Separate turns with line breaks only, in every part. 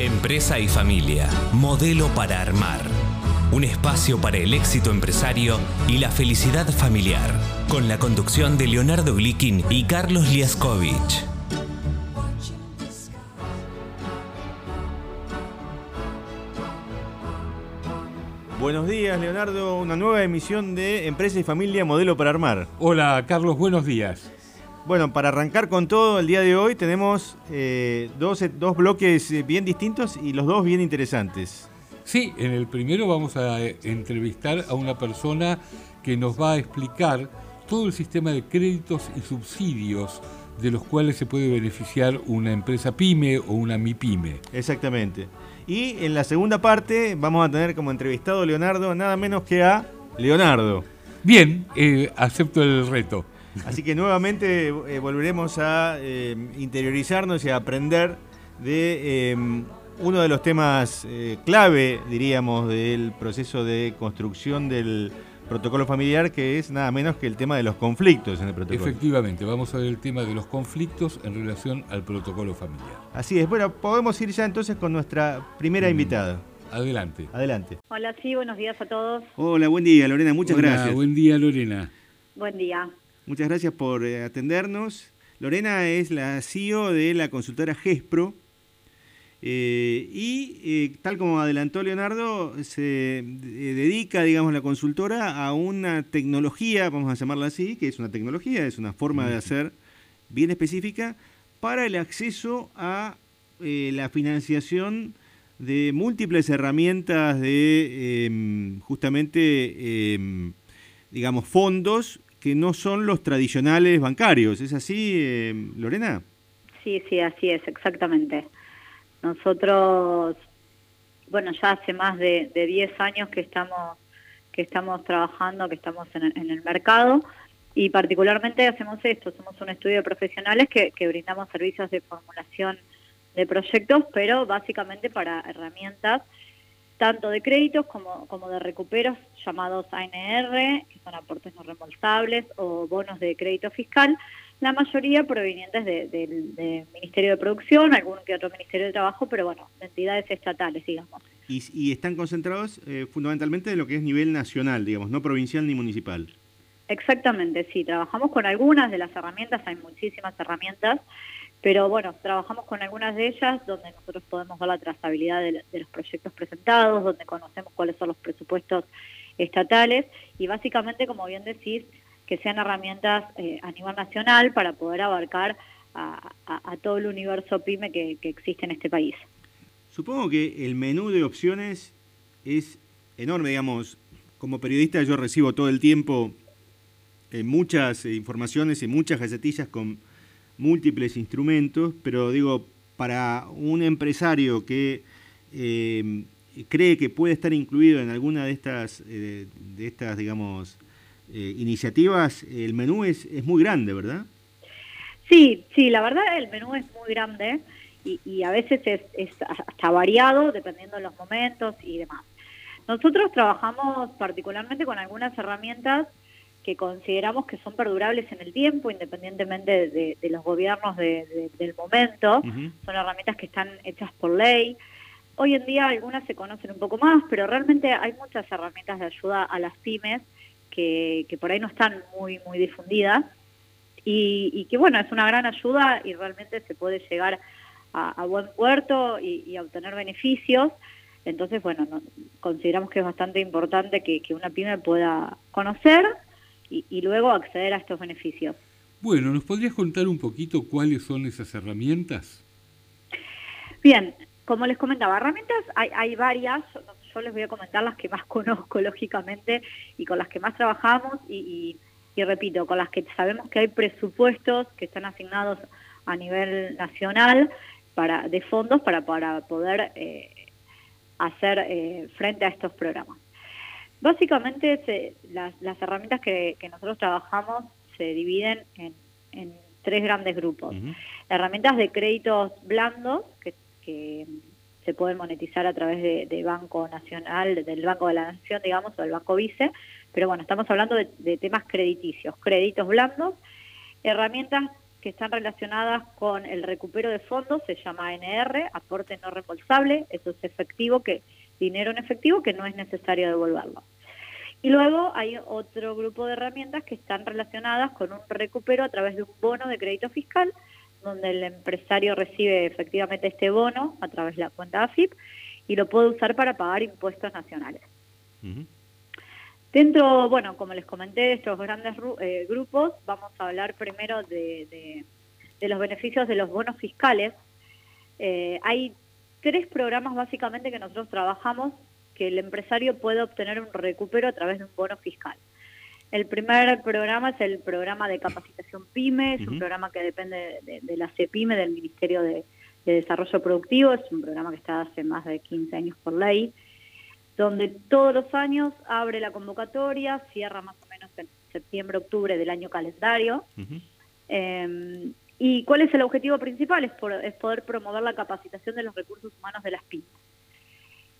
Empresa y familia, modelo para armar. Un espacio para el éxito empresario y la felicidad familiar. Con la conducción de Leonardo Glikin y Carlos Liaskovich.
Buenos días, Leonardo. Una nueva emisión de Empresa y Familia Modelo para Armar.
Hola, Carlos, buenos días.
Bueno, para arrancar con todo, el día de hoy tenemos eh, dos, dos, bloques eh, bien distintos y los dos bien interesantes.
Sí, en el primero vamos a eh, entrevistar a una persona que nos va a explicar todo el sistema de créditos y subsidios de los cuales se puede beneficiar una empresa pyme o una MIPYME.
Exactamente. Y en la segunda parte vamos a tener como entrevistado a Leonardo nada menos que a Leonardo.
Bien, acepto el reto.
Así que nuevamente eh, volveremos a eh, interiorizarnos y a aprender de em, uno de los temas eh, clave, diríamos, del proceso de construcción del protocolo familiar, que es nada menos que el tema de los conflictos en el protocolo.
Efectivamente, vamos a ver el tema de los conflictos en relación al protocolo familiar.
Así es, bueno, podemos ir ya entonces con nuestra primera mm. invitada.
Adelante.
Adelante.
Hola, sí, buenos días a todos.
Hola, buen día, Lorena, muchas
Hola,
gracias.
Buen día, Lorena.
Buen día.
Muchas gracias por eh, atendernos. Lorena es la CEO de la consultora GESPRO. Eh, y eh, tal como adelantó Leonardo, se dedica, digamos, la consultora a una tecnología, vamos a llamarla así, que es una tecnología, es una forma de hacer bien específica para el acceso a la financiación de múltiples herramientas de em, justamente, em, digamos, fondos que no son los tradicionales bancarios. ¿Es así, eh, Lorena?
Sí, sí, así es, exactamente. Nosotros, bueno, ya hace más de, 10 años que estamos, que estamos trabajando, que estamos en, el mercado y particularmente hacemos esto, somos un estudio de profesionales que, que brindamos servicios de formulación de proyectos, pero básicamente para herramientas tanto de créditos como, como de recuperos llamados ANR, que son aportes no reembolsables, o bonos de crédito fiscal, la mayoría provenientes del Ministerio de Producción, algún que otro Ministerio de Trabajo, pero bueno, de entidades estatales, digamos.
Y, están concentrados eh, fundamentalmente en lo que es nivel nacional, digamos, no provincial ni municipal.
Exactamente, sí, trabajamos con algunas de las herramientas, hay muchísimas herramientas, pero bueno, trabajamos con algunas de ellas donde nosotros podemos ver la trazabilidad de, los proyectos presentados, donde conocemos cuáles son los presupuestos estatales y básicamente, como bien decís, que sean herramientas eh, a nivel nacional para poder abarcar a, todo el universo PYME que, existe en este país.
Supongo que el menú de opciones es enorme, digamos. Como periodista yo recibo todo el tiempo eh, muchas eh, informaciones y muchas gacetillas con múltiples instrumentos, pero digo, para un empresario que eh, cree que puede estar incluido en alguna de estas, eh, de estas digamos, eh, iniciativas, el menú es, es muy grande, ¿verdad?
Sí, sí, la verdad el menú es muy grande y, a veces es, es, hasta variado dependiendo de los momentos y demás. Nosotros trabajamos particularmente con algunas herramientas que consideramos que son perdurables en el tiempo, independientemente de, los gobiernos del momento. Son herramientas que están hechas por ley. Hoy en día algunas se conocen un poco más, pero realmente hay muchas herramientas de ayuda a las pymes que, por ahí no están muy, muy difundidas y, que, bueno, es una gran ayuda y realmente se puede llegar a, buen puerto y, a obtener beneficios. Entonces, bueno, consideramos que es bastante importante que, que una pyme pueda conocer y, luego acceder a estos beneficios.
Bueno, ¿nos podrías contar un poquito cuáles son esas herramientas?
Bien, como les comentaba, herramientas hay, varias, yo les voy a comentar las que más conozco lógicamente y con las que más trabajamos y, repito, con las que sabemos que hay presupuestos que están asignados a nivel nacional para de fondos para, para poder eh, hacer eh, frente a estos programas. Básicamente las, herramientas que, nosotros trabajamos se dividen en, tres grandes grupos. Herramientas de créditos blandos que, se pueden monetizar a través de, Banco Nacional, del Banco de la Nación, digamos, o del Banco Vice, pero bueno, estamos hablando de, temas crediticios, créditos blandos, herramientas que están relacionadas con el recupero de fondos, se llama ANR, aporte no reembolsable, eso es efectivo, que dinero en efectivo que no es necesario devolverlo. Y luego hay otro grupo de herramientas que están relacionadas con un recupero a través de un bono de crédito fiscal, donde el empresario recibe efectivamente este bono a través de la cuenta AFIP y lo puede usar para pagar impuestos nacionales. Dentro, bueno, como les comenté, de estos grandes eh, grupos, vamos a hablar primero de, los beneficios de los bonos fiscales. Eh, hay tres programas básicamente que nosotros trabajamos que el empresario puede obtener un recupero a través de un bono fiscal. El primer programa es el programa de capacitación PYME, es un programa que depende de, la CEPYME, del Ministerio de, de, Desarrollo Productivo, es un programa que está hace más de 15 años por ley donde todos los años abre la convocatoria, cierra más o menos en septiembre, octubre del año calendario. ¿Y cuál es el objetivo principal? Es, poder promover la capacitación de los recursos humanos de las pymes.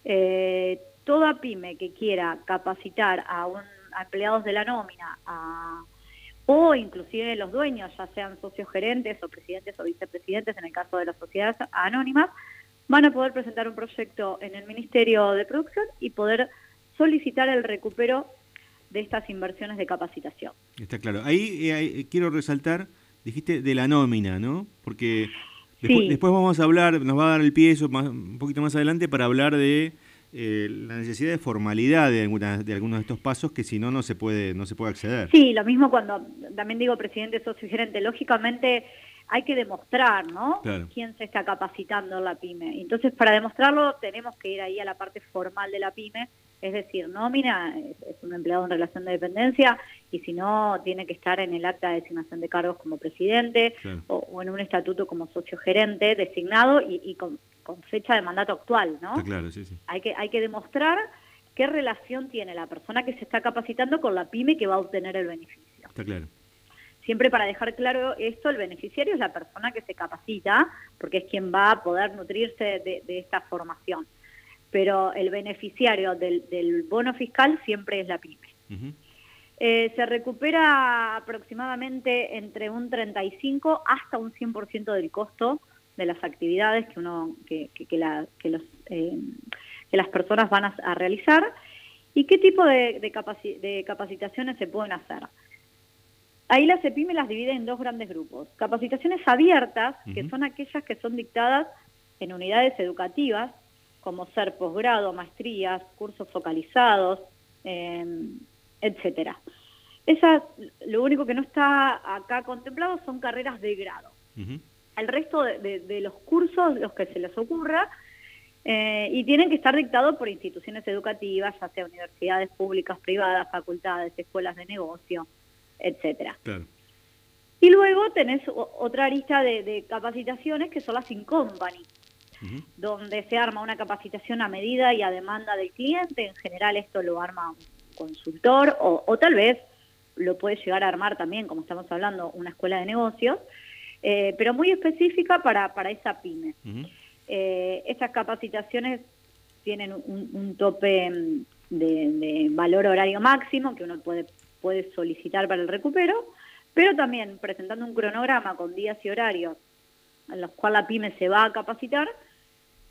Eh, toda pyme que quiera capacitar a, un, empleados de la nómina o inclusive los dueños, ya sean socios gerentes o presidentes o vicepresidentes en el caso de las sociedades anónimas, van a poder presentar un proyecto en el Ministerio de Producción y poder solicitar el recupero de estas inversiones de capacitación.
Está claro. Ahí, eh, quiero resaltar, dijiste de la nómina, ¿no? Porque después, vamos a hablar, nos va a dar el pie eso un poquito más adelante para hablar de eh, la necesidad de formalidad de, algunas, de algunos de estos pasos que si no no se puede no se puede acceder.
Sí, lo mismo cuando también digo presidente socio gerente, lógicamente hay que demostrar, ¿no? Quién se está capacitando en la pyme. Entonces, para demostrarlo, tenemos que ir ahí a la parte formal de la pyme, es decir, nómina, es, un empleado en relación de dependencia, y si no, tiene que estar en el acta de designación de cargos como presidente o, en un estatuto como socio gerente designado y, con, fecha de mandato actual, ¿no?
claro, sí, sí.
Hay que, hay que demostrar qué relación tiene la persona que se está capacitando con la pyme que va a obtener el beneficio.
Está claro.
Siempre para dejar claro esto, el beneficiario es la persona que se capacita, porque es quien va a poder nutrirse de, esta formación. Pero el beneficiario del, bono fiscal siempre es la pyme. Eh, se recupera aproximadamente entre un 35 hasta un 100% del costo de las actividades que uno que, que, los, eh, que las personas van a, realizar y qué tipo de, de capacitaciones se pueden hacer. Ahí la CEPIME las divide en dos grandes grupos. Capacitaciones abiertas, que son aquellas que son dictadas en unidades educativas, como ser posgrado, maestrías, cursos focalizados, eh, etcétera. Esas, lo único que no está acá contemplado son carreras de grado. El resto de, los cursos, los que se les ocurra, eh, y tienen que estar dictados por instituciones educativas, ya sea universidades públicas, privadas, facultades, escuelas de negocio, etcétera. Y luego tenés otra lista de, capacitaciones que son las donde se arma una capacitación a medida y a demanda del cliente. En general esto lo arma un consultor o, tal vez lo puede llegar a armar también, como estamos hablando, una escuela de negocios, eh, pero muy específica para, para esa pyme. Eh, estas capacitaciones tienen un, tope mm, de, de, valor horario máximo que uno puede puede solicitar para el recupero, pero también presentando un cronograma con días y horarios en los cuales la pyme se va a capacitar,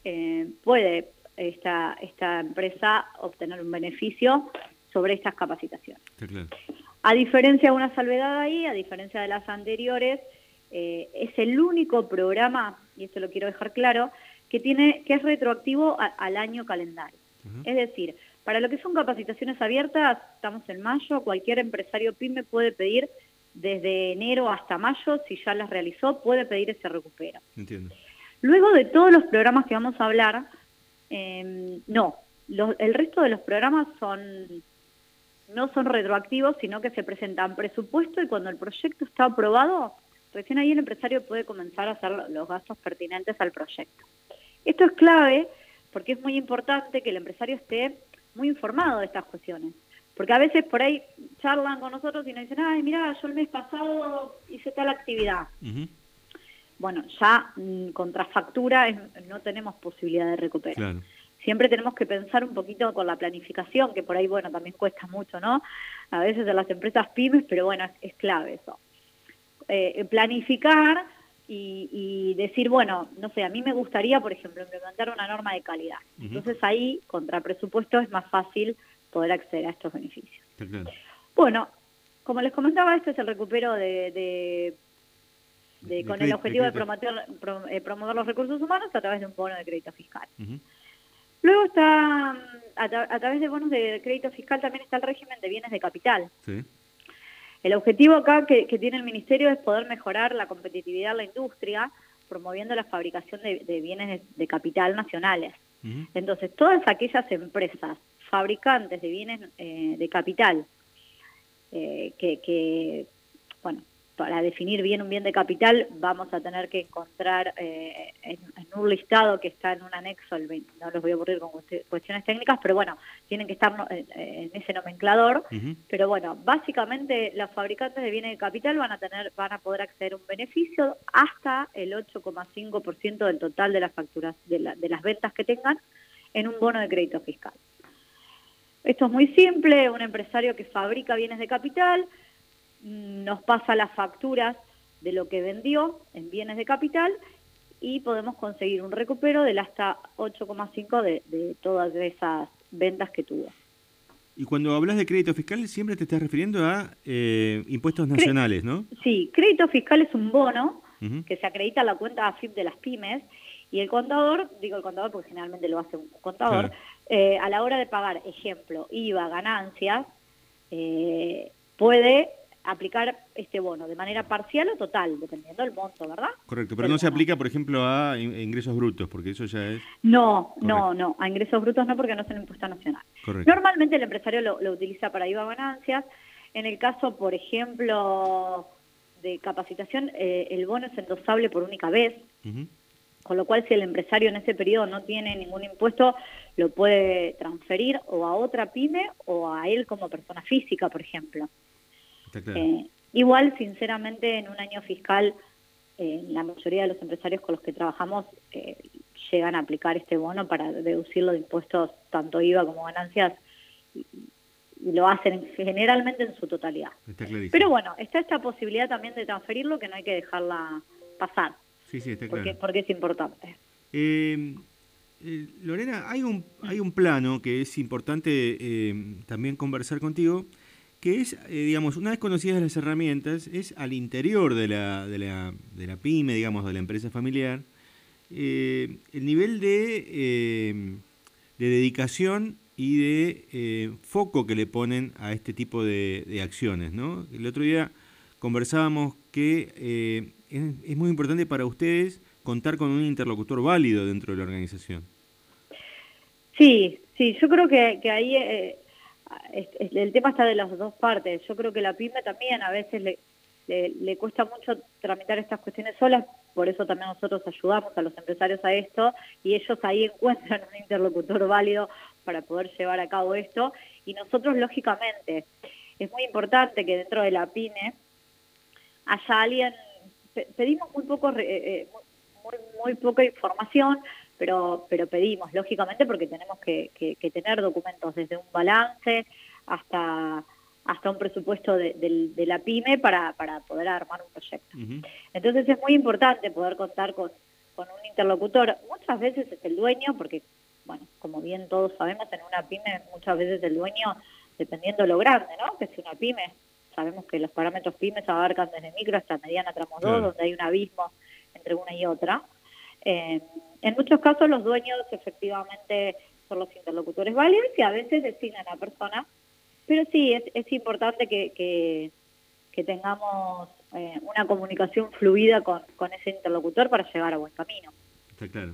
eh, puede esta, esta empresa obtener un beneficio sobre estas capacitaciones. A diferencia de una salvedad ahí, a diferencia de las anteriores, eh, es el único programa, y esto lo quiero dejar claro, que, tiene, que es retroactivo al año calendario. Es decir, para lo que son capacitaciones abiertas, estamos en mayo, cualquier empresario PYME puede pedir desde enero hasta mayo, si ya las realizó, puede pedir ese recupero.
Entiendo.
Luego de todos los programas que vamos a hablar, em, no, el resto de los programas son no son retroactivos, sino que se presentan presupuesto y cuando el proyecto está aprobado, recién ahí el empresario puede comenzar a hacer los gastos pertinentes al proyecto. Esto es clave porque es muy importante que el empresario esté muy informado de estas cuestiones. Porque a veces por ahí charlan con nosotros y nos dicen, ay, mira, yo el mes pasado hice tal actividad. Bueno, ya mm, contra factura no tenemos posibilidad de recuperar. Siempre tenemos que pensar un poquito con la planificación, que por ahí, bueno, también cuesta mucho, ¿no? A veces en las empresas pymes, pero bueno, es, clave eso. eh, planificar y, decir, bueno, no sé, a mí me gustaría, por ejemplo, implementar una norma de calidad. Entonces ahí, contra presupuesto, es más fácil poder acceder a estos beneficios. Bueno, como les comentaba, este es el recupero de, de, con el objetivo de, promover, eh, promover, los recursos humanos a través de un bono de crédito fiscal. Luego está, a, través de bonos de crédito fiscal también está el régimen de bienes de capital. El objetivo acá que, tiene el Ministerio es poder mejorar la competitividad de la industria, promoviendo la fabricación de, bienes de, capital nacionales. Entonces, todas aquellas empresas fabricantes de bienes eh, de capital eh, que, que, bueno, para definir bien un bien de capital vamos a tener que encontrar eh, en, un listado que está en un anexo, el no los voy a aburrir con cuestiones técnicas, pero bueno, tienen que estar en ese nomenclador. Pero bueno, básicamente los fabricantes de bienes de capital van a tener, van a poder acceder a un beneficio hasta el 8,5% del total de las facturas, de, de las ventas que tengan en un bono de crédito fiscal. Esto es muy simple, un empresario que fabrica bienes de capital nos pasa las facturas de lo que vendió en bienes de capital y podemos conseguir un recupero del hasta 8,5 de, de todas esas ventas que tuvo.
Y cuando hablas de crédito fiscal siempre te estás refiriendo a eh, impuestos nacionales, ¿no?
Sí, crédito fiscal es un bono que se acredita a la cuenta AFIP de las pymes y el contador, digo el contador porque generalmente lo hace un contador, eh, a la hora de pagar, ejemplo, IVA, ganancias, eh, puede aplicar este bono de manera parcial o total, dependiendo del monto, ¿verdad?
Correcto, pero no se aplica, por ejemplo, a ingresos brutos, porque eso ya es...
No, no, no, a ingresos brutos no, porque no es un impuesto nacional. Normalmente el empresario lo, utiliza para IVA ganancias. En el caso, por ejemplo, de capacitación, eh, el bono es endosable por única vez, con lo cual si el empresario en ese periodo no tiene ningún impuesto, lo puede transferir o a otra pyme o a él como persona física, por ejemplo. Eh, igual, sinceramente, en un año fiscal, eh, la mayoría de los empresarios con los que trabajamos eh, llegan a aplicar este bono para deducirlo de impuestos, tanto IVA como ganancias, y, lo hacen generalmente en su totalidad. Pero bueno, está esta posibilidad también de transferirlo que no hay que dejarla pasar.
Sí, sí, está
claro. Porque es importante.
Lorena, hay un, hay un plano que es importante también conversar contigo, que es, eh, digamos, una vez conocidas las herramientas, es al interior de la, de la, de la pyme, digamos, de la empresa familiar, eh, el nivel de, eh, de dedicación y de foco que le ponen a este tipo de, acciones. ¿no? El otro día conversábamos que es, muy importante para ustedes contar con un interlocutor válido dentro de la organización.
Sí, sí, yo creo que, que ahí el tema está de las dos partes. Yo creo que la pyme también a veces le, le, cuesta mucho tramitar estas cuestiones solas, por eso también nosotros ayudamos a los empresarios a esto y ellos ahí encuentran un interlocutor válido para poder llevar a cabo esto. Y nosotros, lógicamente, es muy importante que dentro de la pyme haya alguien, pedimos muy poco, eh, eh, muy, muy poca información, pero, pero pedimos, lógicamente, porque tenemos que, tener documentos desde un balance hasta hasta un presupuesto de, la PYME para, para, poder armar un proyecto. Entonces es muy importante poder contar con, con un interlocutor. Muchas veces es el dueño, porque, bueno, como bien todos sabemos, en una PYME muchas veces el dueño, dependiendo de lo grande, ¿no? Que si una PYME, sabemos que los parámetros PYME se abarcan desde micro hasta mediana tramo 2, donde hay un abismo entre una y otra. Eh, en muchos casos los dueños efectivamente son los interlocutores válidos y a veces designan a persona, pero sí es, es importante que, que, tengamos eh, una comunicación fluida con, con ese interlocutor para llegar a buen camino.
Está claro.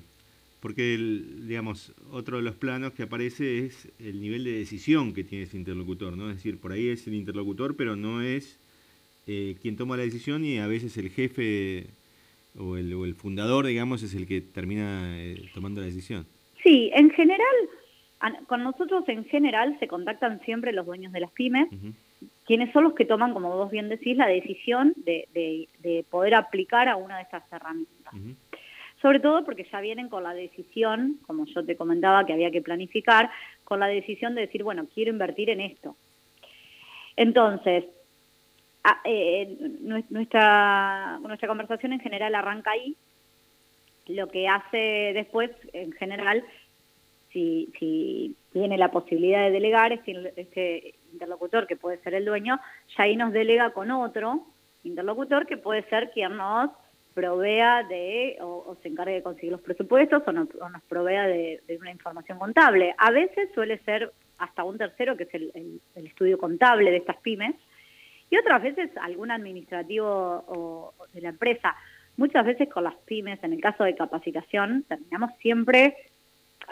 Porque, el, digamos, otro de los planos que aparece es el nivel de decisión que tiene ese interlocutor, ¿no? Es decir, por ahí es el interlocutor, pero no es eh, quien toma la decisión y a veces el jefe o el, o el fundador, digamos, es el que termina eh, tomando la decisión.
Sí, en general, con nosotros en general se contactan siempre los dueños de las pymes, quienes son los que toman, como vos bien decís, la decisión de, de, poder aplicar a una de estas herramientas. Sobre todo porque ya vienen con la decisión, como yo te comentaba que había que planificar, con la decisión de decir, bueno, quiero invertir en esto. Entonces, ah, eh, nuestra, nuestra conversación en general arranca ahí. Lo que hace después, en general, si, si tiene la posibilidad de delegar, este, este interlocutor, que puede ser el dueño, ya ahí nos delega con otro interlocutor, que puede ser quien nos provea de, o, se encargue de conseguir los presupuestos, o, nos provea de, una información contable. A veces suele ser hasta un tercero, que es el, estudio contable de estas pymes, y otras veces algún administrativo de la empresa. Muchas veces con las pymes, en el caso de capacitación, terminamos siempre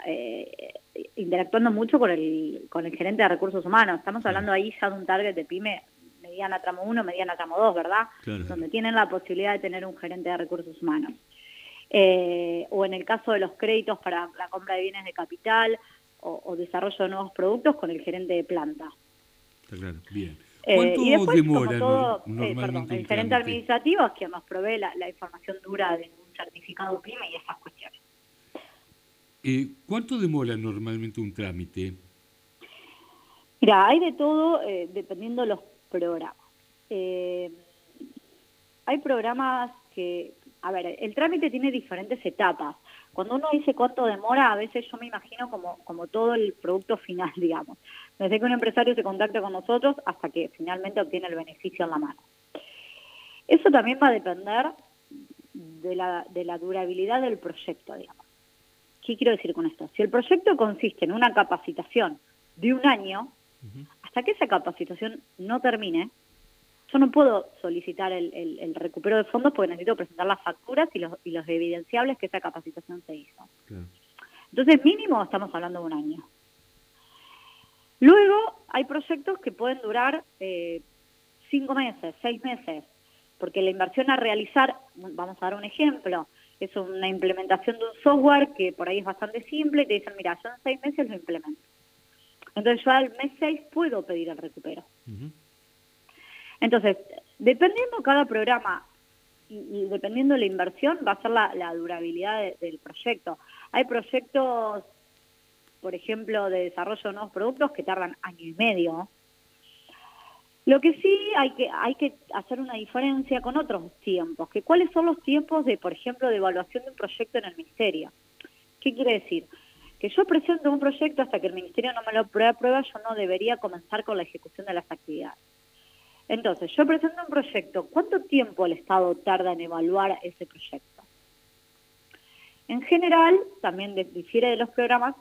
eh, interactuando mucho con el, con el gerente de recursos humanos. Estamos hablando ahí ya de un target de pyme mediana tramo 1, mediana tramo 2, ¿verdad? Donde tienen la posibilidad de tener un gerente de recursos humanos. Eh, o en el caso de los créditos para la compra de bienes de capital o, desarrollo de nuevos productos con el gerente de planta.
Está claro, bien.
Eh, ¿Cuánto y después, demora todo, eh, perdón, el gerente administrativo es quien nos provee la, información dura de un certificado PYME y esas cuestiones.
Eh, ¿Cuánto demora normalmente un trámite?
Mira, hay de todo eh, dependiendo de los programas. Eh, hay programas que, a ver, el trámite tiene diferentes etapas. Cuando uno dice cuánto demora, a veces yo me imagino como, como todo el producto final, digamos. Desde que un empresario se contacta con nosotros hasta que finalmente obtiene el beneficio en la mano. Eso también va a depender de la, de la durabilidad del proyecto, digamos. ¿Qué quiero decir con esto? Si el proyecto consiste en una capacitación de un año, hasta que esa capacitación no termine, yo no puedo solicitar el, recupero de fondos porque necesito presentar las facturas y los, y los evidenciables que esa capacitación se hizo. Entonces, mínimo estamos hablando de un año. Luego, hay proyectos que pueden durar eh, cinco meses, seis meses, porque la inversión a realizar, vamos a dar un ejemplo, es una implementación de un software que por ahí es bastante simple y te dicen, mira, yo en seis meses lo implemento. Entonces yo al mes 6 puedo pedir el recupero. Entonces, dependiendo cada programa y, dependiendo de la inversión, va a ser la, durabilidad del proyecto. Hay proyectos, por ejemplo, de desarrollo de nuevos productos que tardan año y medio. Lo que sí hay que, hay que hacer una diferencia con otros tiempos, que cuáles son los tiempos de, por ejemplo, de evaluación de un proyecto en el ministerio. ¿Qué quiere decir? que yo presento un proyecto hasta que el ministerio no me lo aprueba, yo no debería comenzar con la ejecución de las actividades. Entonces, yo presento un proyecto, ¿cuánto tiempo el Estado tarda en evaluar ese proyecto? En general, también difiere de los programas,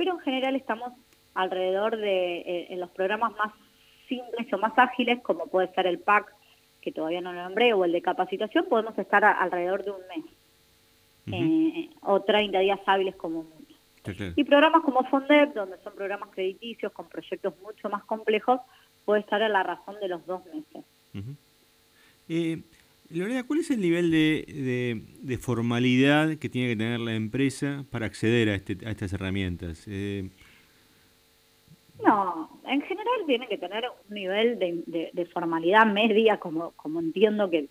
pero en general estamos alrededor de, eh, en los programas más simples o más ágiles, como puede ser el PAC, que todavía no lo nombré, o el de capacitación, podemos estar alrededor de un mes, eh, o 30 días hábiles como y programas como FONDEP, donde son programas crediticios con proyectos mucho más complejos, puede estar a la razón de los dos meses.
Eh, Lorena, ¿cuál es el nivel de, formalidad que tiene que tener la empresa para acceder a, este, a estas herramientas? Eh,
no, en general tiene que tener un nivel de, formalidad media, como, como entiendo que,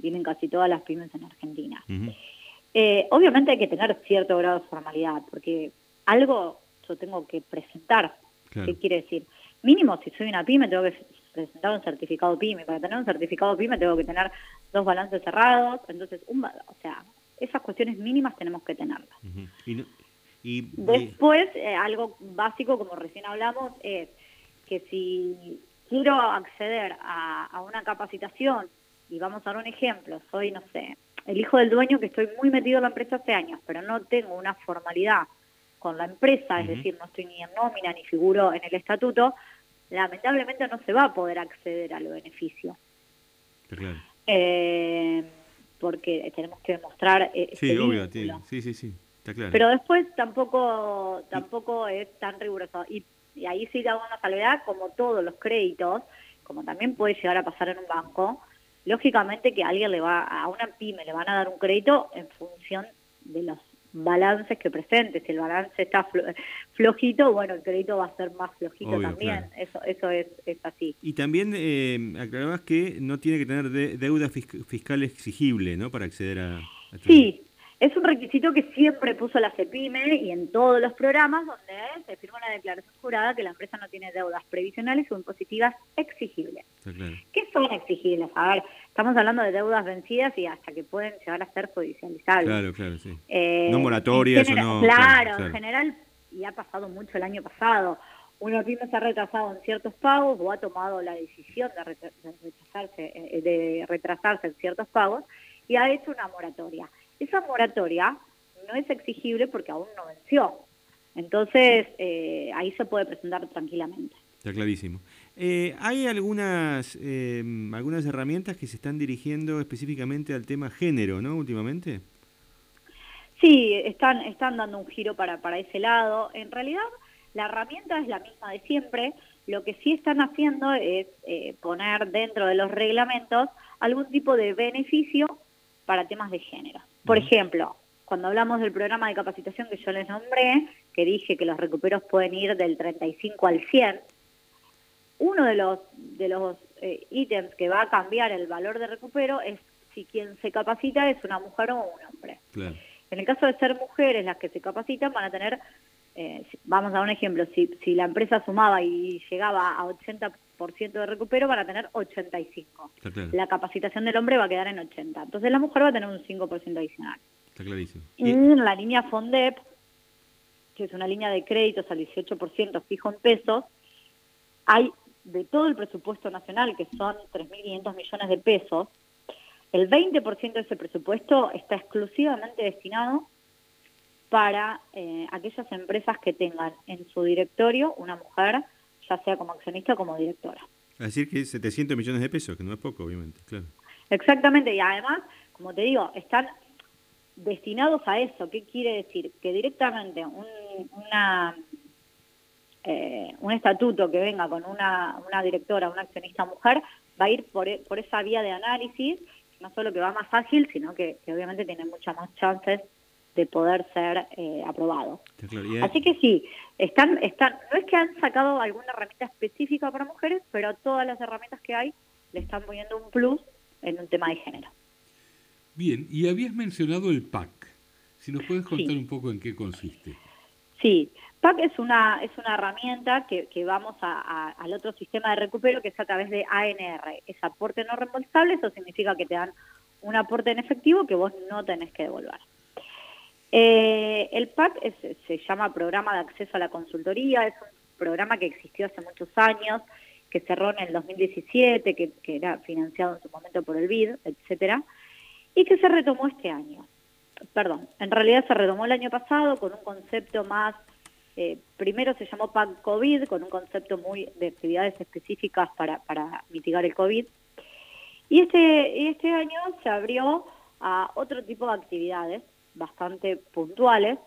tienen casi todas las pymes en Argentina. Eh, obviamente hay que tener cierto grado de formalidad, porque algo yo tengo que presentar. ¿Qué quiere decir? Mínimo, si soy una pyme, tengo que presentar un certificado pyme. Para tener un certificado pyme tengo que tener dos balances cerrados. Entonces, un, o sea, esas cuestiones mínimas tenemos que tenerlas. y, Después, eh, algo básico, como recién hablamos, es que si quiero acceder a, a una capacitación, y vamos a dar un ejemplo, soy, no sé, el hijo del dueño que estoy muy metido en la empresa hace años, pero no tengo una formalidad con la empresa, es decir, no estoy ni en nómina ni figuro en el estatuto, lamentablemente no se va a poder acceder al beneficio. Eh, porque tenemos que demostrar...
Eh, sí, obvio, sí, sí, sí, está claro.
Pero después tampoco tampoco es tan riguroso. Y, y ahí sí da una salvedad, como todos los créditos, como también puede llegar a pasar en un banco, lógicamente que a alguien le va, a una pyme le van a dar un crédito en función de los balances que presente. Si el balance está flojito, bueno, el crédito va a ser más flojito también. Eso eso es, es, así.
Y también eh, aclarabas que no tiene que tener deuda fiscal exigible, ¿no? Para acceder a...
sí. Es un requisito que siempre puso la CEPIME y en todos los programas donde se firma una declaración jurada que la empresa no tiene deudas previsionales o impositivas exigibles. ¿Qué son exigibles? A ver, estamos hablando de deudas vencidas y hasta que pueden llegar a ser judicializables.
Claro, claro, sí. Eh, no moratorias o no.
Claro, en general, y ha pasado mucho el año pasado, una pyme se ha retrasado en ciertos pagos o ha tomado la decisión de, retrasarse, eh, de retrasarse en ciertos pagos y ha hecho una moratoria esa moratoria no es exigible porque aún no venció. Entonces, eh, ahí se puede presentar tranquilamente.
Está clarísimo. Eh, ¿Hay algunas, eh, algunas herramientas que se están dirigiendo específicamente al tema género, ¿no? Últimamente.
Sí, están, están dando un giro para, para ese lado. En realidad, la herramienta es la misma de siempre. Lo que sí están haciendo es poner dentro de los reglamentos algún tipo de beneficio para temas de género. Por ejemplo, cuando hablamos del programa de capacitación que yo les nombré, que dije que los recuperos pueden ir del 35 al 100, uno de los, de los eh, ítems que va a cambiar el valor de recupero es si quien se capacita es una mujer o un hombre. En el caso de ser mujeres las que se capacitan van a tener, eh, vamos a un ejemplo, si, si la empresa sumaba y llegaba a 80 de recupero van a tener 85. La capacitación del hombre va a quedar en 80. Entonces la mujer va a tener un 5% adicional.
Está clarísimo.
Y en la línea FONDEP, que es una línea de créditos al 18% fijo en pesos, hay de todo el presupuesto nacional, que son 3.500 millones de pesos, el 20% de ese presupuesto está exclusivamente destinado para eh, aquellas empresas que tengan en su directorio una mujer ya sea como accionista o como directora.
Es decir, que 700 millones de pesos, que no es poco, obviamente, claro.
Exactamente, y además, como te digo, están destinados a eso. ¿Qué quiere decir? Que directamente un, una, eh, un estatuto que venga con una, una directora, una accionista mujer, va a ir por, por esa vía de análisis, no solo que va más fácil, sino que, que obviamente tiene muchas más chances de poder ser eh, aprobado. Así que sí, están, están, no es que han sacado alguna herramienta específica para mujeres, pero todas las herramientas que hay le están poniendo un plus en un tema de género.
Bien, y habías mencionado el PAC. Si nos puedes contar un poco en qué consiste.
Sí, PAC es una, es una herramienta que, que vamos a, al otro sistema de recupero que es a través de ANR. Es aporte no reembolsable, eso significa que te dan un aporte en efectivo que vos no tenés que devolver. Eh, el PAC se llama Programa de Acceso a la Consultoría, es un programa que existió hace muchos años, que cerró en el 2017, que, era financiado en su momento por el BID, etcétera, y que se retomó este año. Perdón, en realidad se retomó el año pasado con un concepto más, eh, primero se llamó PAC COVID, con un concepto muy de actividades específicas para, mitigar el COVID, y este, este año se abrió a otro tipo de actividades, bastante puntuales,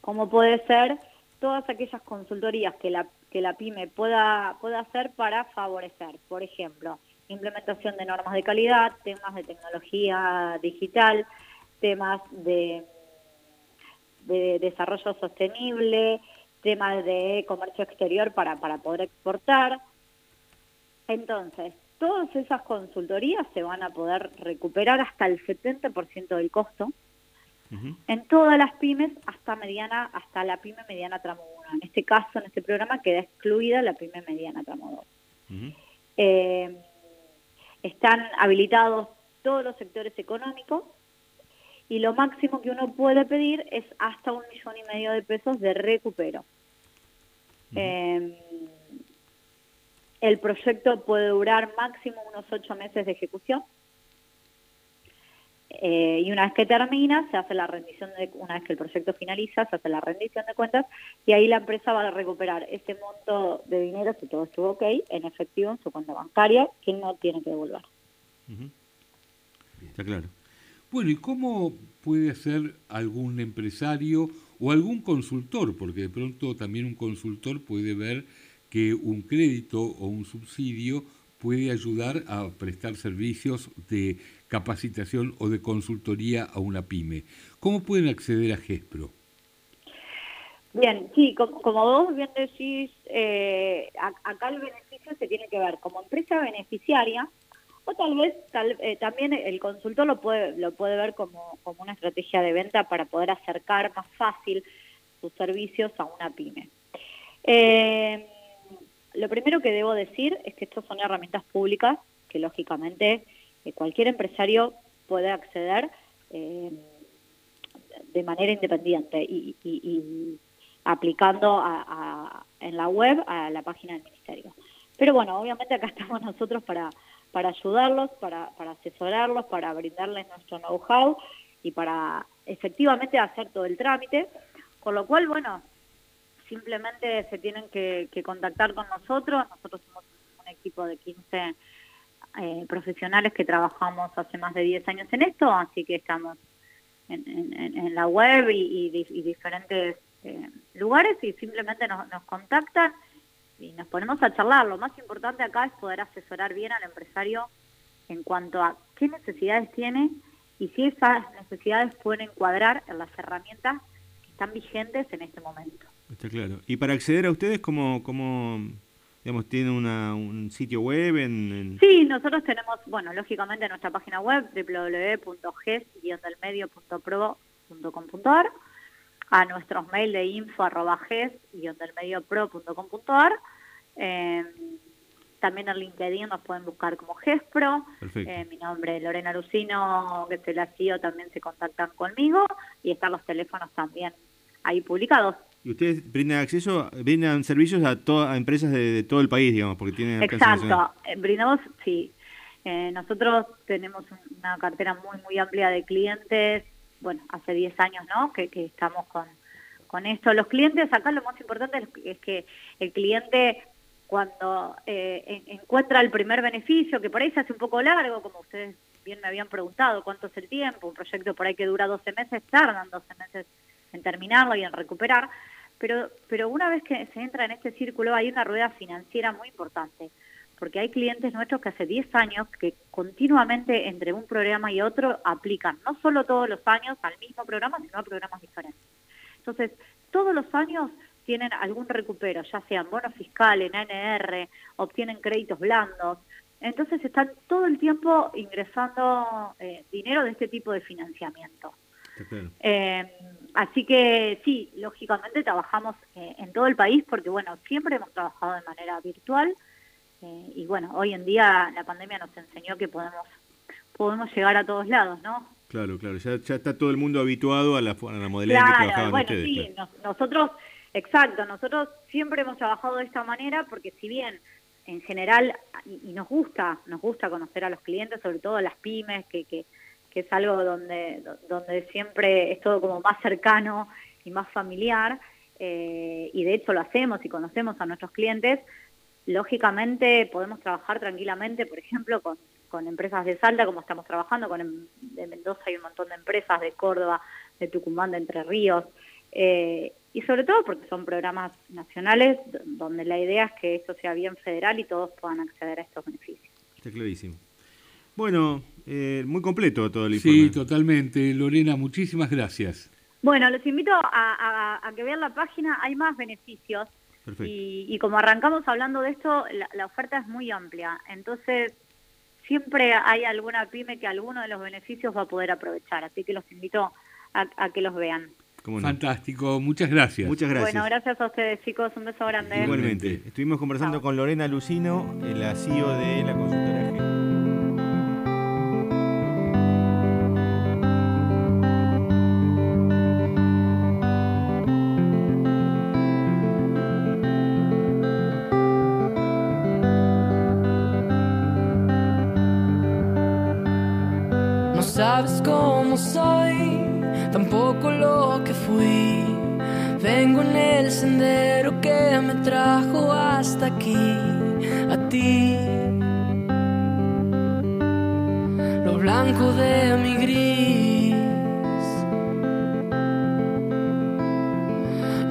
como puede ser todas aquellas consultorías que la, que la pyme pueda, pueda hacer para favorecer, por ejemplo, implementación de normas de calidad, temas de tecnología digital, temas de, de desarrollo sostenible, temas de comercio exterior para, para poder exportar. Entonces, todas esas consultorías se van a poder recuperar hasta el 70% del costo en todas las pymes hasta mediana hasta la pyme mediana tramo 1. En este caso, en este programa queda excluida la pyme mediana tramo 2. Eh, están habilitados todos los sectores económicos y lo máximo que uno puede pedir es hasta un millón y medio de pesos de recupero. El proyecto puede durar máximo unos ocho meses de ejecución. Eh, y una vez que termina, se hace la rendición de, una vez que el proyecto finaliza, se hace la rendición de cuentas y ahí la empresa va a recuperar ese monto de dinero, si todo estuvo ok, en efectivo en su cuenta bancaria, que no tiene que devolver.
Está claro. Bueno, ¿y cómo puede ser algún empresario o algún consultor? Porque de pronto también un consultor puede ver que un crédito o un subsidio puede ayudar a prestar servicios de capacitación o de consultoría a una pyme. ¿Cómo pueden acceder a GESPRO?
Bien, sí, como, vos bien decís, eh, acá el beneficio se tiene que ver como empresa beneficiaria, o tal vez tal, eh, también el consultor lo puede, lo puede ver como, como una estrategia de venta para poder acercar más fácil sus servicios a una pyme. Eh, lo primero que debo decir es que estos son herramientas públicas que lógicamente eh, cualquier empresario puede acceder eh, de manera independiente y, aplicando en la web a la página del ministerio. Pero bueno, obviamente acá estamos nosotros para, para ayudarlos, para, para asesorarlos, para brindarles nuestro know-how y para efectivamente hacer todo el trámite. Con lo cual, bueno, simplemente se tienen que, contactar con nosotros. Nosotros somos un equipo de 15 eh, profesionales que trabajamos hace más de 10 años en esto, así que estamos en, la web y, diferentes eh, lugares y simplemente nos, nos contactan y nos ponemos a charlar. Lo más importante acá es poder asesorar bien al empresario en cuanto a qué necesidades tiene y si esas necesidades pueden encuadrar en las herramientas que están vigentes en este momento.
Está claro. Y para acceder a ustedes, ¿cómo, cómo digamos, tienen una, un sitio web? En,
Sí, nosotros tenemos, bueno, lógicamente nuestra página web www.ges-delmedio.pro.com.ar a nuestros mail de info arroba ges-delmediopro.com.ar eh, también en LinkedIn nos pueden buscar como GESPRO. Eh, mi nombre es Lorena Lucino, que se la CEO, también se contactan conmigo y están los teléfonos también ahí publicados.
Y ustedes brindan acceso, brindan servicios a, todas empresas de, todo el país, digamos, porque tienen
Exacto, eh, brindamos, sí. Eh, nosotros tenemos una cartera muy, muy amplia de clientes, bueno, hace 10 años, ¿no?, que, estamos con, con esto. Los clientes, acá lo más importante es, que el cliente cuando eh, encuentra el primer beneficio, que por ahí se hace un poco largo, como ustedes bien me habían preguntado, cuánto es el tiempo, un proyecto por ahí que dura 12 meses, tardan 12 meses en terminarlo y en recuperar, pero, pero una vez que se entra en este círculo hay una rueda financiera muy importante, porque hay clientes nuestros que hace 10 años que continuamente entre un programa y otro aplican, no solo todos los años al mismo programa, sino a programas diferentes. Entonces, todos los años tienen algún recupero, ya sean bonos fiscales, en ANR, obtienen créditos blandos. Entonces están todo el tiempo ingresando eh, dinero de este tipo de financiamiento. Eh, así que sí, lógicamente trabajamos eh, en todo el país porque, bueno, siempre hemos trabajado de manera virtual eh, y, bueno, hoy en día la pandemia nos enseñó que podemos, podemos llegar a todos lados, ¿no?
Claro, claro, ya, está todo el mundo habituado a la, a la modalidad que trabajaban
bueno, Sí, nosotros, exacto, nosotros siempre hemos trabajado de esta manera porque si bien en general, y, y, nos gusta, nos gusta conocer a los clientes, sobre todo a las pymes, que, que que es algo donde, donde siempre es todo como más cercano y más familiar, eh, y de hecho lo hacemos y conocemos a nuestros clientes, lógicamente podemos trabajar tranquilamente, por ejemplo, con, con empresas de Salta, como estamos trabajando, con de Mendoza hay un montón de empresas, de Córdoba, de Tucumán, de Entre Ríos, eh, y sobre todo porque son programas nacionales donde la idea es que esto sea bien federal y todos puedan acceder a estos beneficios.
Está clarísimo. Bueno, eh, muy completo todo el informe.
Sí, totalmente. Lorena, muchísimas gracias.
Bueno, los invito a, que vean la página, hay más beneficios. Y, como arrancamos hablando de esto, la, oferta es muy amplia. Entonces, siempre hay alguna pyme que alguno de los beneficios va a poder aprovechar. Así que los invito a, que los vean.
Fantástico, muchas gracias.
Muchas gracias.
Bueno, gracias a ustedes, chicos. Un beso grande.
Igualmente. Estuvimos conversando con Lorena Lucino, la CEO de la consultora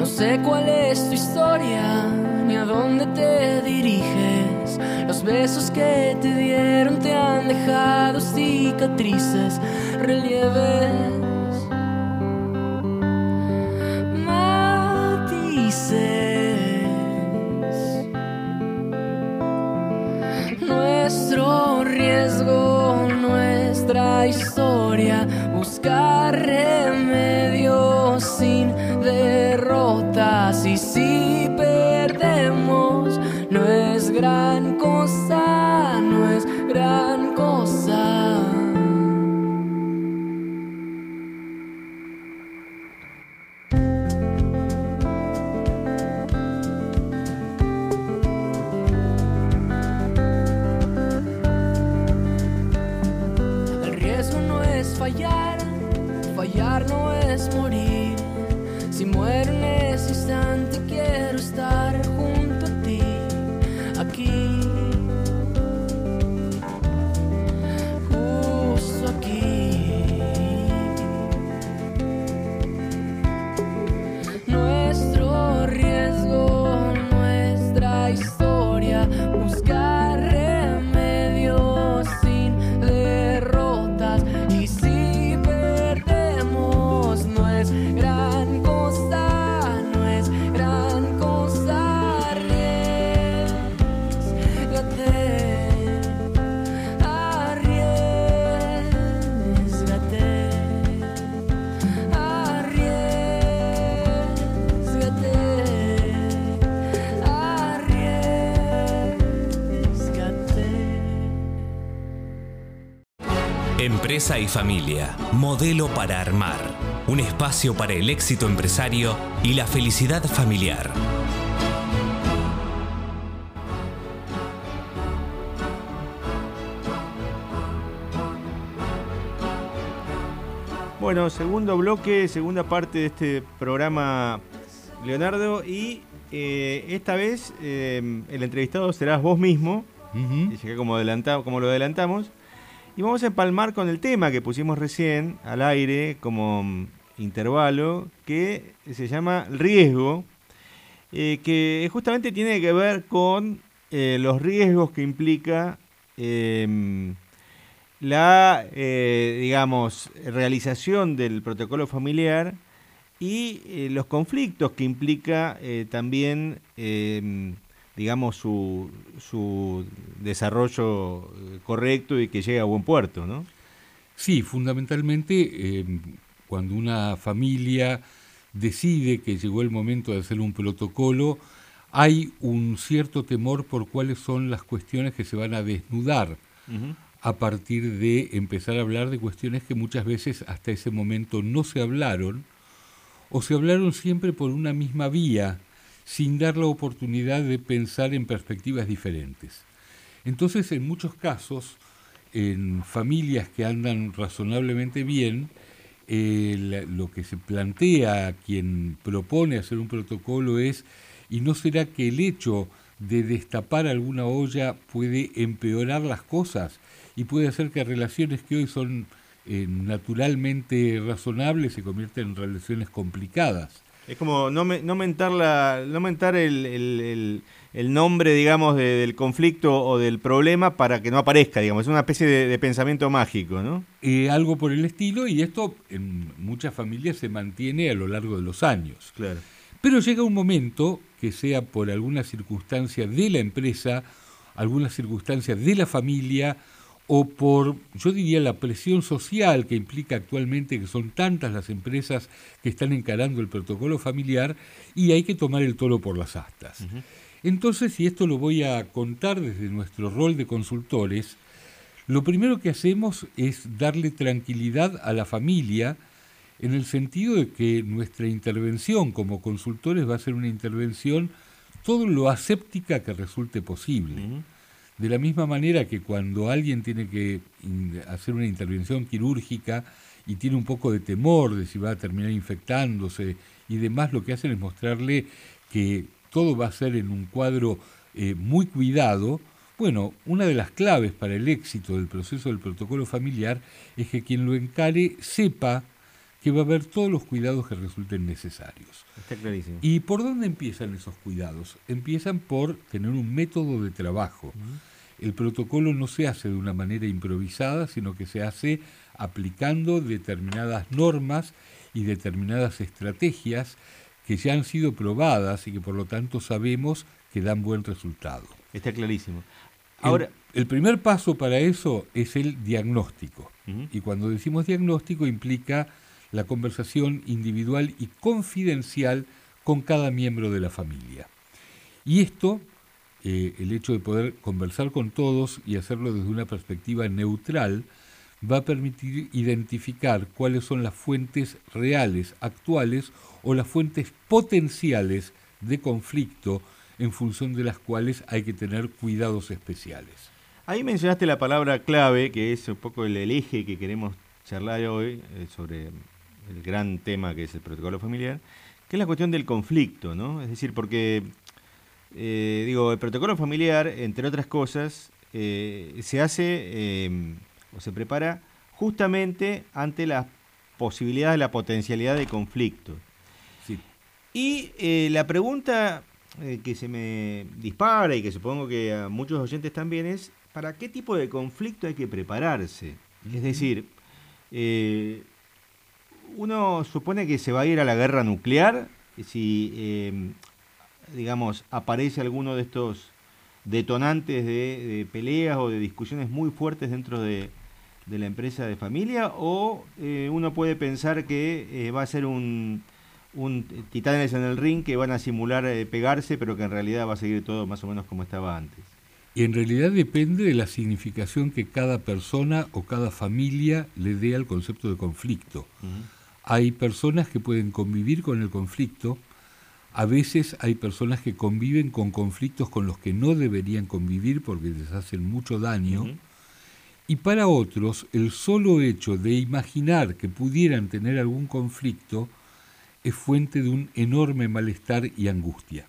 No sé cuál es tu historia, ni a dónde te diriges. Los besos que te dieron te han dejado cicatrices, relieves, matices. Nuestro riesgo nuestra historia, si perdemos no es gran cosa,
Empresa y familia, modelo para armar. Un espacio para el éxito empresario y la felicidad familiar.
Bueno, segundo bloque, segunda parte de este programa, Leonardo, y eh, esta vez eh, el entrevistado serás vos mismo, y llegué como, adelanta- como lo adelantamos, y vamos a empalmar con el tema que pusimos recién al aire como mm, intervalo, que se llama riesgo, eh, que justamente tiene que ver con eh, los riesgos que implica em, la, eh, digamos, realización del protocolo familiar y eh, los conflictos que implica eh, también, em, digamos, su, su desarrollo eh, correcto y que llegue a buen puerto, ¿no?
Sí, fundamentalmente eh, cuando una familia decide que llegó el momento de hacer un protocolo, hay un cierto temor por cuáles son las cuestiones que se van a desnudar a partir de empezar a hablar de cuestiones que muchas veces hasta ese momento no se hablaron o se hablaron siempre por una misma vía, sin dar la oportunidad de pensar en perspectivas diferentes. Entonces, en muchos casos, en familias que andan razonablemente bien, lo que se plantea a quien propone hacer un protocolo es, ¿y no será que el hecho de destapar alguna olla puede empeorar las cosas y puede hacer que relaciones que hoy son eh, naturalmente razonables se conviertan en relaciones complicadas?
Es como no, me- no mentar, la, no mentar el, el- el- el nombre, digamos, de- del conflicto o del problema para que no aparezca, digamos. Es una especie de, de pensamiento mágico, ¿no?
Eh, algo por el estilo y esto en muchas familias se mantiene a lo largo de los años.
Claro.
Pero llega un momento que sea por alguna circunstancia de la empresa, alguna circunstancia de la familia o por, yo diría, la presión social que implica actualmente que son tantas las empresas que están encarando el protocolo familiar y hay que tomar el toro por las astas. Entonces, y esto lo voy a contar desde nuestro rol de consultores, lo primero que hacemos es darle tranquilidad a la familia en el sentido de que nuestra intervención como consultores va a ser una intervención todo lo aséptica que resulte posible. De la misma manera que cuando alguien tiene que hacer una intervención quirúrgica y tiene un poco de temor de si va a terminar infectándose y demás, lo que hacen es mostrarle que todo va a ser en un cuadro eh, muy cuidado. Bueno, una de las claves para el éxito del proceso del protocolo familiar es que quien lo encare sepa que va a haber todos los cuidados que resulten necesarios.
Está clarísimo.
¿Y por dónde empiezan esos cuidados? Empiezan por tener un método de trabajo. El protocolo no se hace de una manera improvisada, sino que se hace aplicando determinadas normas y determinadas estrategias que ya han sido probadas y que por lo tanto sabemos que dan buen resultado.
Está clarísimo. Ahora,
el, primer paso para eso es el diagnóstico. Y cuando decimos diagnóstico implica la conversación individual y confidencial con cada miembro de la familia. Y esto, eh, el hecho de poder conversar con todos y hacerlo desde una perspectiva neutral, va a permitir identificar cuáles son las fuentes reales, actuales o las fuentes potenciales de conflicto en función de las cuales hay que tener cuidados especiales.
Ahí mencionaste la palabra clave, que es un poco el, eje que queremos charlar hoy eh, sobre el gran tema que es el protocolo familiar, que es la cuestión del conflicto, ¿no? Es decir, porque, eh, digo, el protocolo familiar, entre otras cosas, eh, se hace em, o se prepara justamente ante la posibilidad de la potencialidad de conflicto. Y eh, la pregunta que se me dispara y que supongo que a muchos oyentes también es, ¿para qué tipo de conflicto hay que prepararse? Es decir, uno supone que se va a ir a la guerra nuclear si, em, digamos, aparece alguno de estos detonantes de, peleas o de discusiones muy fuertes dentro de, la empresa de familia o eh, uno puede pensar que eh, va a ser un, un, titanes en el ring que van a simular eh, pegarse pero que en realidad va a seguir todo más o menos como estaba antes.
Y en realidad depende de la significación que cada persona o cada familia le dé al concepto de conflicto. Hay personas que pueden convivir con el conflicto, a veces hay personas que conviven con conflictos con los que no deberían convivir porque les hacen mucho daño. Y para otros, el solo hecho de imaginar que pudieran tener algún conflicto es fuente de un enorme malestar y angustia.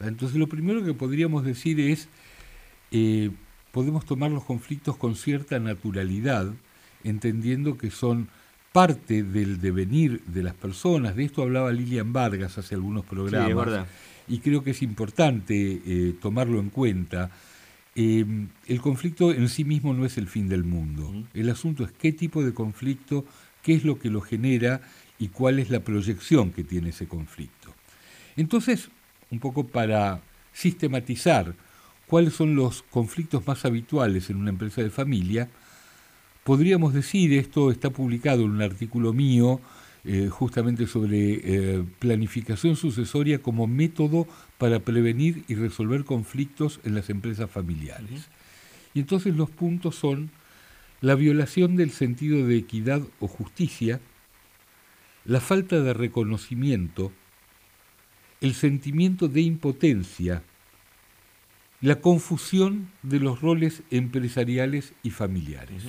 Entonces lo primero que podríamos decir es, eh, podemos tomar los conflictos con cierta naturalidad, entendiendo que son parte del devenir de las personas. De esto hablaba Lilian Vargas hace algunos programas. Y creo que es importante eh, tomarlo en cuenta. Eh, el conflicto en sí mismo no es el fin del mundo. El asunto es qué tipo de conflicto, qué es lo que lo genera y cuál es la proyección que tiene ese conflicto. Entonces, un poco para sistematizar cuáles son los conflictos más habituales en una empresa de familia, podríamos decir, esto está publicado en un artículo mío, eh, justamente sobre eh, planificación sucesoria como método para prevenir y resolver conflictos en las empresas familiares. Y entonces los puntos son la violación del sentido de equidad o justicia, la falta de reconocimiento, el sentimiento de impotencia, la confusión de los roles empresariales y familiares.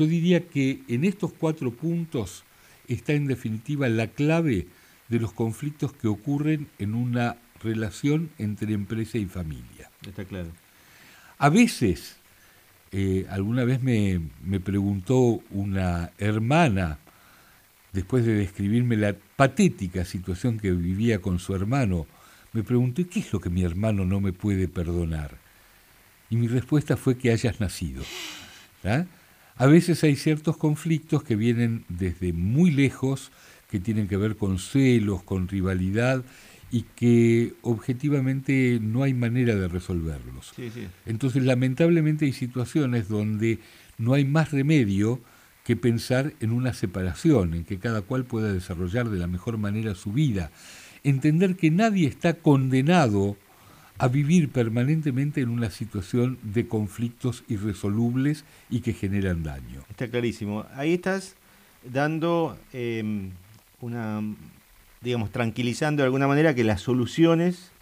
Yo diría que en estos cuatro puntos está en definitiva la clave de los conflictos que ocurren en una relación entre empresa y familia.
Está claro.
A veces, eh, alguna vez me, me preguntó una hermana, después de describirme la patética situación que vivía con su hermano, me preguntó, ¿qué es lo que mi hermano no me puede perdonar? Y mi respuesta fue que hayas nacido. ¿Ah? A veces hay ciertos conflictos que vienen desde muy lejos, que tienen que ver con celos, con rivalidad y que objetivamente no hay manera de resolverlos. Entonces, lamentablemente hay situaciones donde no hay más remedio que pensar en una separación, en que cada cual pueda desarrollar de la mejor manera su vida. Entender que nadie está condenado a vivir permanentemente en una situación de conflictos irresolubles y que generan daño.
Está clarísimo. Ahí estás dando em, una, digamos, tranquilizando de alguna manera que las soluciones,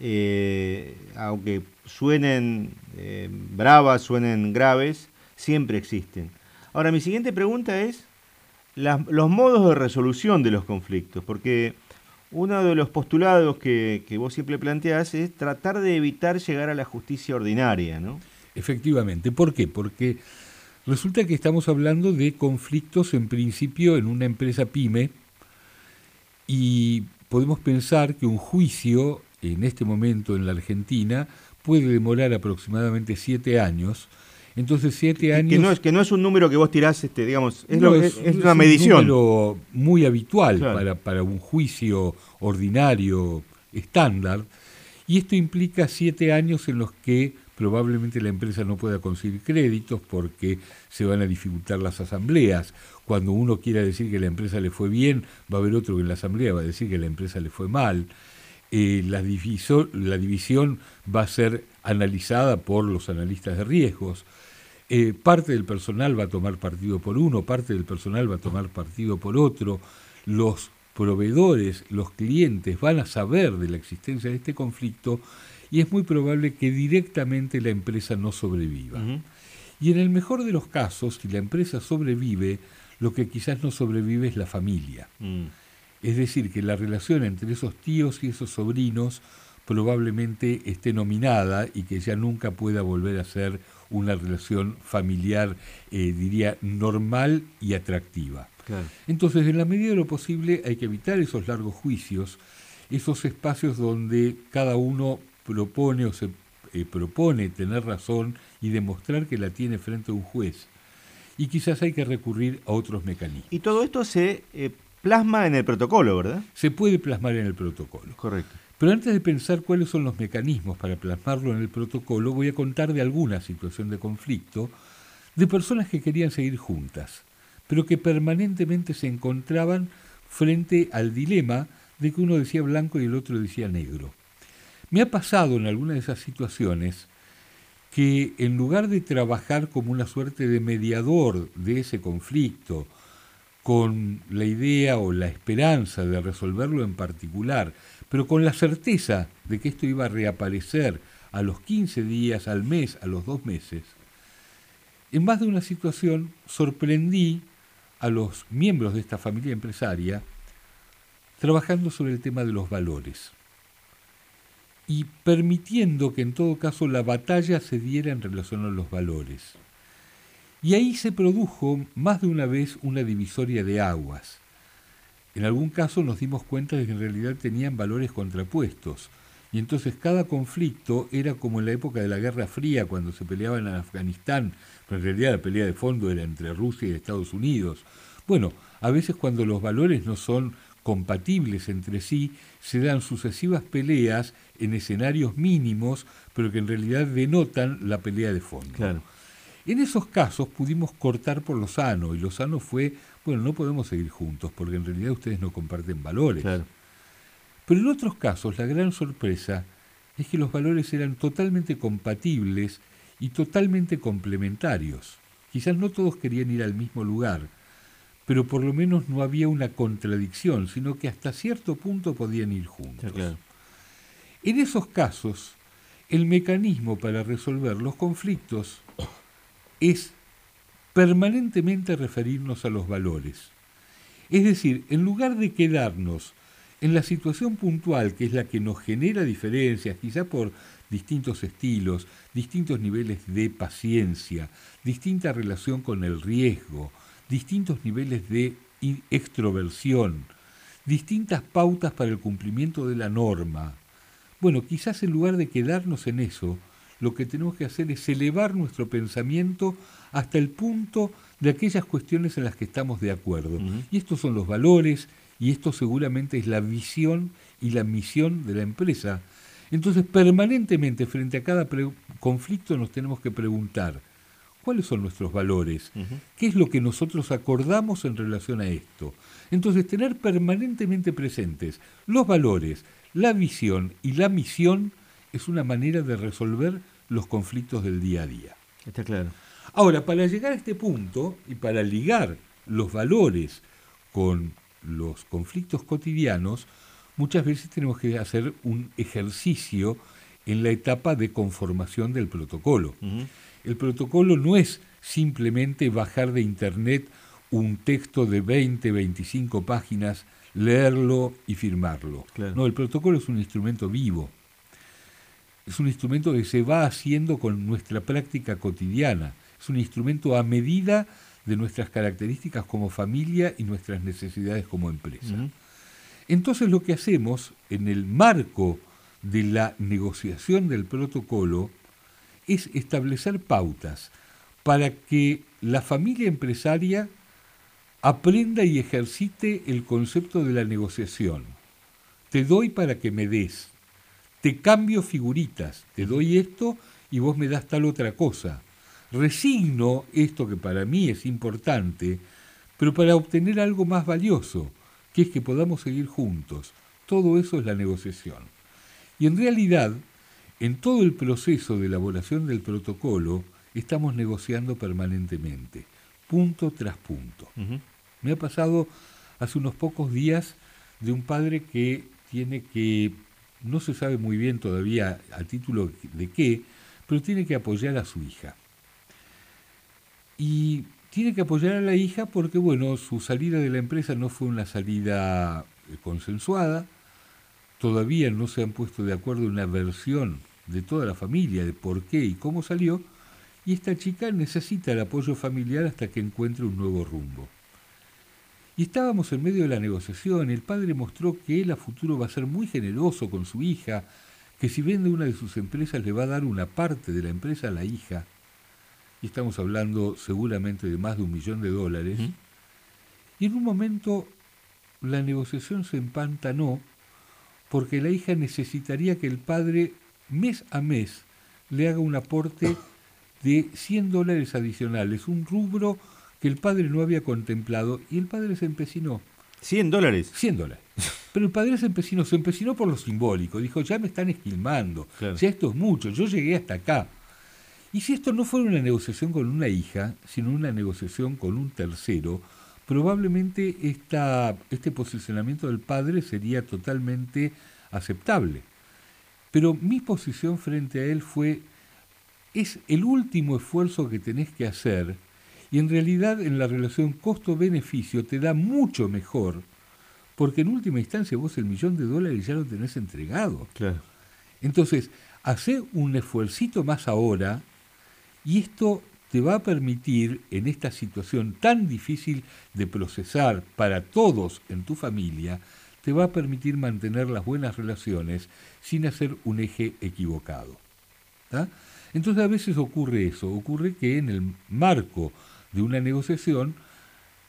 eh, aunque suenen em, bravas, suenen graves, siempre existen. Ahora, mi siguiente pregunta es los modos de resolución de los conflictos, porque uno de los postulados que, vos siempre planteás es tratar de evitar llegar a la justicia ordinaria, ¿no?
Efectivamente. ¿Por qué? Porque resulta que estamos hablando de conflictos en principio en una empresa pyme y podemos pensar que un juicio en este momento en la Argentina puede demorar aproximadamente siete años entonces, siete años.
Que no, es, que no es un número que vos tirás, este, digamos, es, una medición.
Un número muy habitual para, para un juicio ordinario estándar. Y esto implica siete años en los que probablemente la empresa no pueda conseguir créditos porque se van a dificultar las asambleas. Cuando uno quiera decir que la empresa le fue bien, va a haber otro que en la asamblea va a decir que la empresa le fue mal. Eh, la, la, división va a ser analizada por los analistas de riesgos. Eh, parte del personal va a tomar partido por uno, parte del personal va a tomar partido por otro. Los proveedores, los clientes van a saber de la existencia de este conflicto y es muy probable que directamente la empresa no sobreviva. Y en el mejor de los casos, si la empresa sobrevive, lo que quizás no sobrevive es la familia. Mm. Es decir, que la relación entre esos tíos y esos sobrinos probablemente esté nominada y que ya nunca pueda volver a ser una relación familiar, eh, diría, normal y atractiva. Entonces, en la medida de lo posible, hay que evitar esos largos juicios, esos espacios donde cada uno propone o se eh, propone tener razón y demostrar que la tiene frente a un juez. Y quizás hay que recurrir a otros mecanismos.
Y todo esto se eh, plasma en el protocolo, ¿verdad?
Se puede plasmar en el protocolo.
Correcto.
Pero antes de pensar cuáles son los mecanismos para plasmarlo en el protocolo, voy a contar de alguna situación de conflicto de personas que querían seguir juntas, pero que permanentemente se encontraban frente al dilema de que uno decía blanco y el otro decía negro. Me ha pasado en alguna de esas situaciones que en lugar de trabajar como una suerte de mediador de ese conflicto, con la idea o la esperanza de resolverlo en particular, pero con la certeza de que esto iba a reaparecer a los 15 días, al mes, a los dos meses, en más de una situación sorprendí a los miembros de esta familia empresaria trabajando sobre el tema de los valores y permitiendo que en todo caso la batalla se diera en relación a los valores. Y ahí se produjo más de una vez una divisoria de aguas. En algún caso nos dimos cuenta de que en realidad tenían valores contrapuestos, y entonces cada conflicto era como en la época de la Guerra Fría, cuando se peleaban en Afganistán, pero en realidad la pelea de fondo era entre Rusia y Estados Unidos. Bueno, a veces cuando los valores no son compatibles entre sí, se dan sucesivas peleas en escenarios mínimos, pero que en realidad denotan la pelea de fondo. En esos casos pudimos cortar por lo sano, y lo sano fue, bueno, no podemos seguir juntos, porque en realidad ustedes no comparten valores. Pero en otros casos, la gran sorpresa es que los valores eran totalmente compatibles y totalmente complementarios. Quizás no todos querían ir al mismo lugar, pero por lo menos no había una contradicción, sino que hasta cierto punto podían ir juntos. En esos casos, el mecanismo para resolver los conflictos es permanentemente referirnos a los valores. Es decir, en lugar de quedarnos en la situación puntual, que es la que nos genera diferencias, quizá por distintos estilos, distintos niveles de paciencia, distinta relación con el riesgo, distintos niveles de extroversión, distintas pautas para el cumplimiento de la norma. Bueno, quizás en lugar de quedarnos en eso, lo que tenemos que hacer es elevar nuestro pensamiento hasta el punto de aquellas cuestiones en las que estamos de acuerdo. Y estos son los valores, y esto seguramente es la visión y la misión de la empresa. Entonces, permanentemente frente a cada conflicto nos tenemos que preguntar, ¿Cuáles son nuestros valores? ¿Qué es lo que nosotros acordamos en relación a esto? Entonces, tener permanentemente presentes los valores, la visión y la misión es una manera de resolver los conflictos del día a día.
Está claro.
Ahora, para llegar a este punto y para ligar los valores con los conflictos cotidianos, muchas veces tenemos que hacer un ejercicio en la etapa de conformación del protocolo. El protocolo no es simplemente bajar de internet un texto de 20, 25 páginas, leerlo y firmarlo. No, el protocolo es un instrumento vivo. Es un instrumento que se va haciendo con nuestra práctica cotidiana. Es un instrumento a medida de nuestras características como familia y nuestras necesidades como empresa. Entonces lo que hacemos en el marco de la negociación del protocolo es establecer pautas para que la familia empresaria aprenda y ejercite el concepto de la negociación. Te doy para que me des. Te cambio figuritas. Te doy esto y vos me das tal otra cosa. Resigno esto que para mí es importante, pero para obtener algo más valioso, que es que podamos seguir juntos. Todo eso es la negociación. Y en realidad, en todo el proceso de elaboración del protocolo, estamos negociando permanentemente, punto tras punto. Me ha pasado hace unos pocos días de un padre que tiene que, no se sabe muy bien todavía a título de qué, pero tiene que apoyar a su hija. Y tiene que apoyar a la hija porque, bueno, su salida de la empresa no fue una salida eh, consensuada, todavía no se han puesto de acuerdo una versión de toda la familia de por qué y cómo salió, y esta chica necesita el apoyo familiar hasta que encuentre un nuevo rumbo. Y estábamos en medio de la negociación, el padre mostró que él a futuro va a ser muy generoso con su hija, que si vende una de sus empresas le va a dar una parte de la empresa a la hija, y estamos hablando seguramente de más de un millón de dólares, y en un momento la negociación se empantanó porque la hija necesitaría que el padre mes a mes le haga un aporte de 100 dólares adicionales, un rubro que el padre no había contemplado y el padre se empecinó.
¿100 dólares?
100 dólares. Pero el padre se empecinó, se empecinó por lo simbólico, dijo, ya me están esquilmando, ya esto es mucho, yo llegué hasta acá. Y si esto no fuera una negociación con una hija, sino una negociación con un tercero, probablemente esta, este posicionamiento del padre sería totalmente aceptable. Pero mi posición frente a él fue, es el último esfuerzo que tenés que hacer y en realidad en la relación costo-beneficio te da mucho mejor, porque en última instancia vos el millón de dólares ya lo tenés entregado.
Claro.
Entonces, hace un esfuercito más ahora y esto te va a permitir en esta situación tan difícil de procesar para todos en tu familia, te va a permitir mantener las buenas relaciones sin hacer un eje equivocado. Entonces a veces ocurre eso, ocurre que en el marco de una negociación,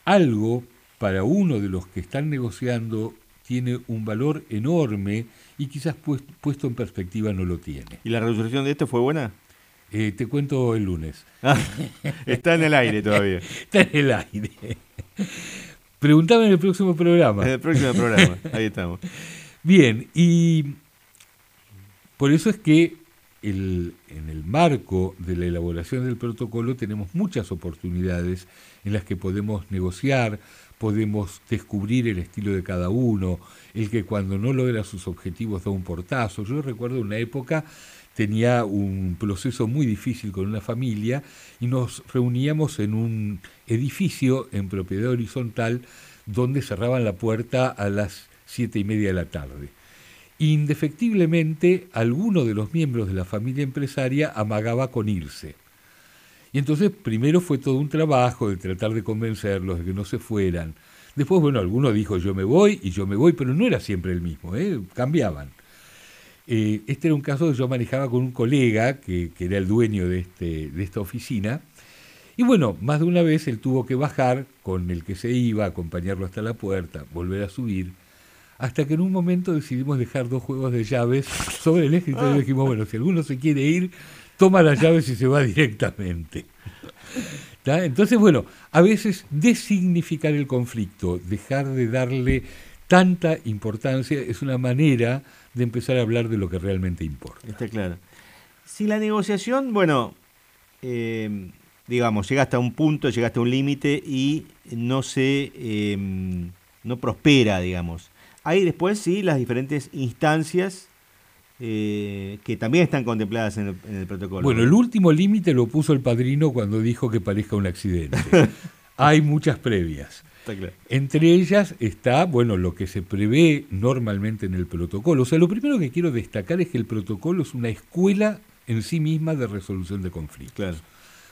algo para uno de los que están negociando tiene un valor enorme y quizás puesto en perspectiva no lo tiene.
¿Y la resolución de esto fue buena?
Eh, te cuento el lunes.
Ah, está en el aire todavía.
está en el aire. Preguntame en el próximo programa.
En el próximo programa, ahí estamos.
Bien, y por eso es que el, en el marco de la elaboración del protocolo tenemos muchas oportunidades en las que podemos negociar, podemos descubrir el estilo de cada uno, el que cuando no logra sus objetivos da un portazo. Yo recuerdo una época tenía un proceso muy difícil con una familia y nos reuníamos en un edificio en propiedad horizontal donde cerraban la puerta a las siete y media de la tarde. Indefectiblemente, alguno de los miembros de la familia empresaria amagaba con irse. Y entonces primero fue todo un trabajo de tratar de convencerlos de que no se fueran. Después, bueno, alguno dijo yo me voy y yo me voy, pero no era siempre el mismo, ¿eh? cambiaban. Eh, este era un caso que yo manejaba con un colega que, era el dueño de, este, de esta oficina. Y bueno, más de una vez él tuvo que bajar con el que se iba, acompañarlo hasta la puerta, volver a subir, hasta que en un momento decidimos dejar dos juegos de llaves sobre el escritorio y dijimos, bueno, si alguno se quiere ir, toma las llaves y se va directamente. Entonces, bueno, a veces designificar el conflicto, dejar de darle tanta importancia, es una manera de empezar a hablar de lo que realmente importa.
Está claro. Si la negociación, bueno, eh, digamos, llega hasta un punto, llega hasta un límite y no se, eh, no prospera, digamos. Hay después, sí, las diferentes instancias eh, que también están contempladas en el, protocolo.
Bueno, el último límite lo puso el padrino cuando dijo que parezca un accidente. Hay muchas previas. Entre ellas está, bueno, lo que se prevé normalmente en el protocolo. O sea, lo primero que quiero destacar es que el protocolo es una escuela en sí misma de resolución de conflictos.
Claro.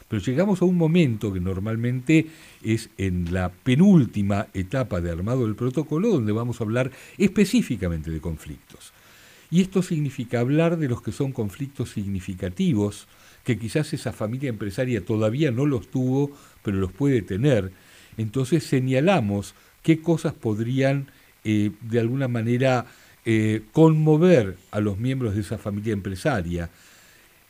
Pero llegamos a un momento que normalmente es en la penúltima etapa de armado del protocolo donde vamos a hablar específicamente de conflictos. Y esto significa hablar de los que son conflictos significativos, que quizás esa familia empresaria todavía no los tuvo, pero los puede tener, entonces señalamos qué cosas podrían eh, de alguna manera eh, conmover a los miembros de esa familia empresaria.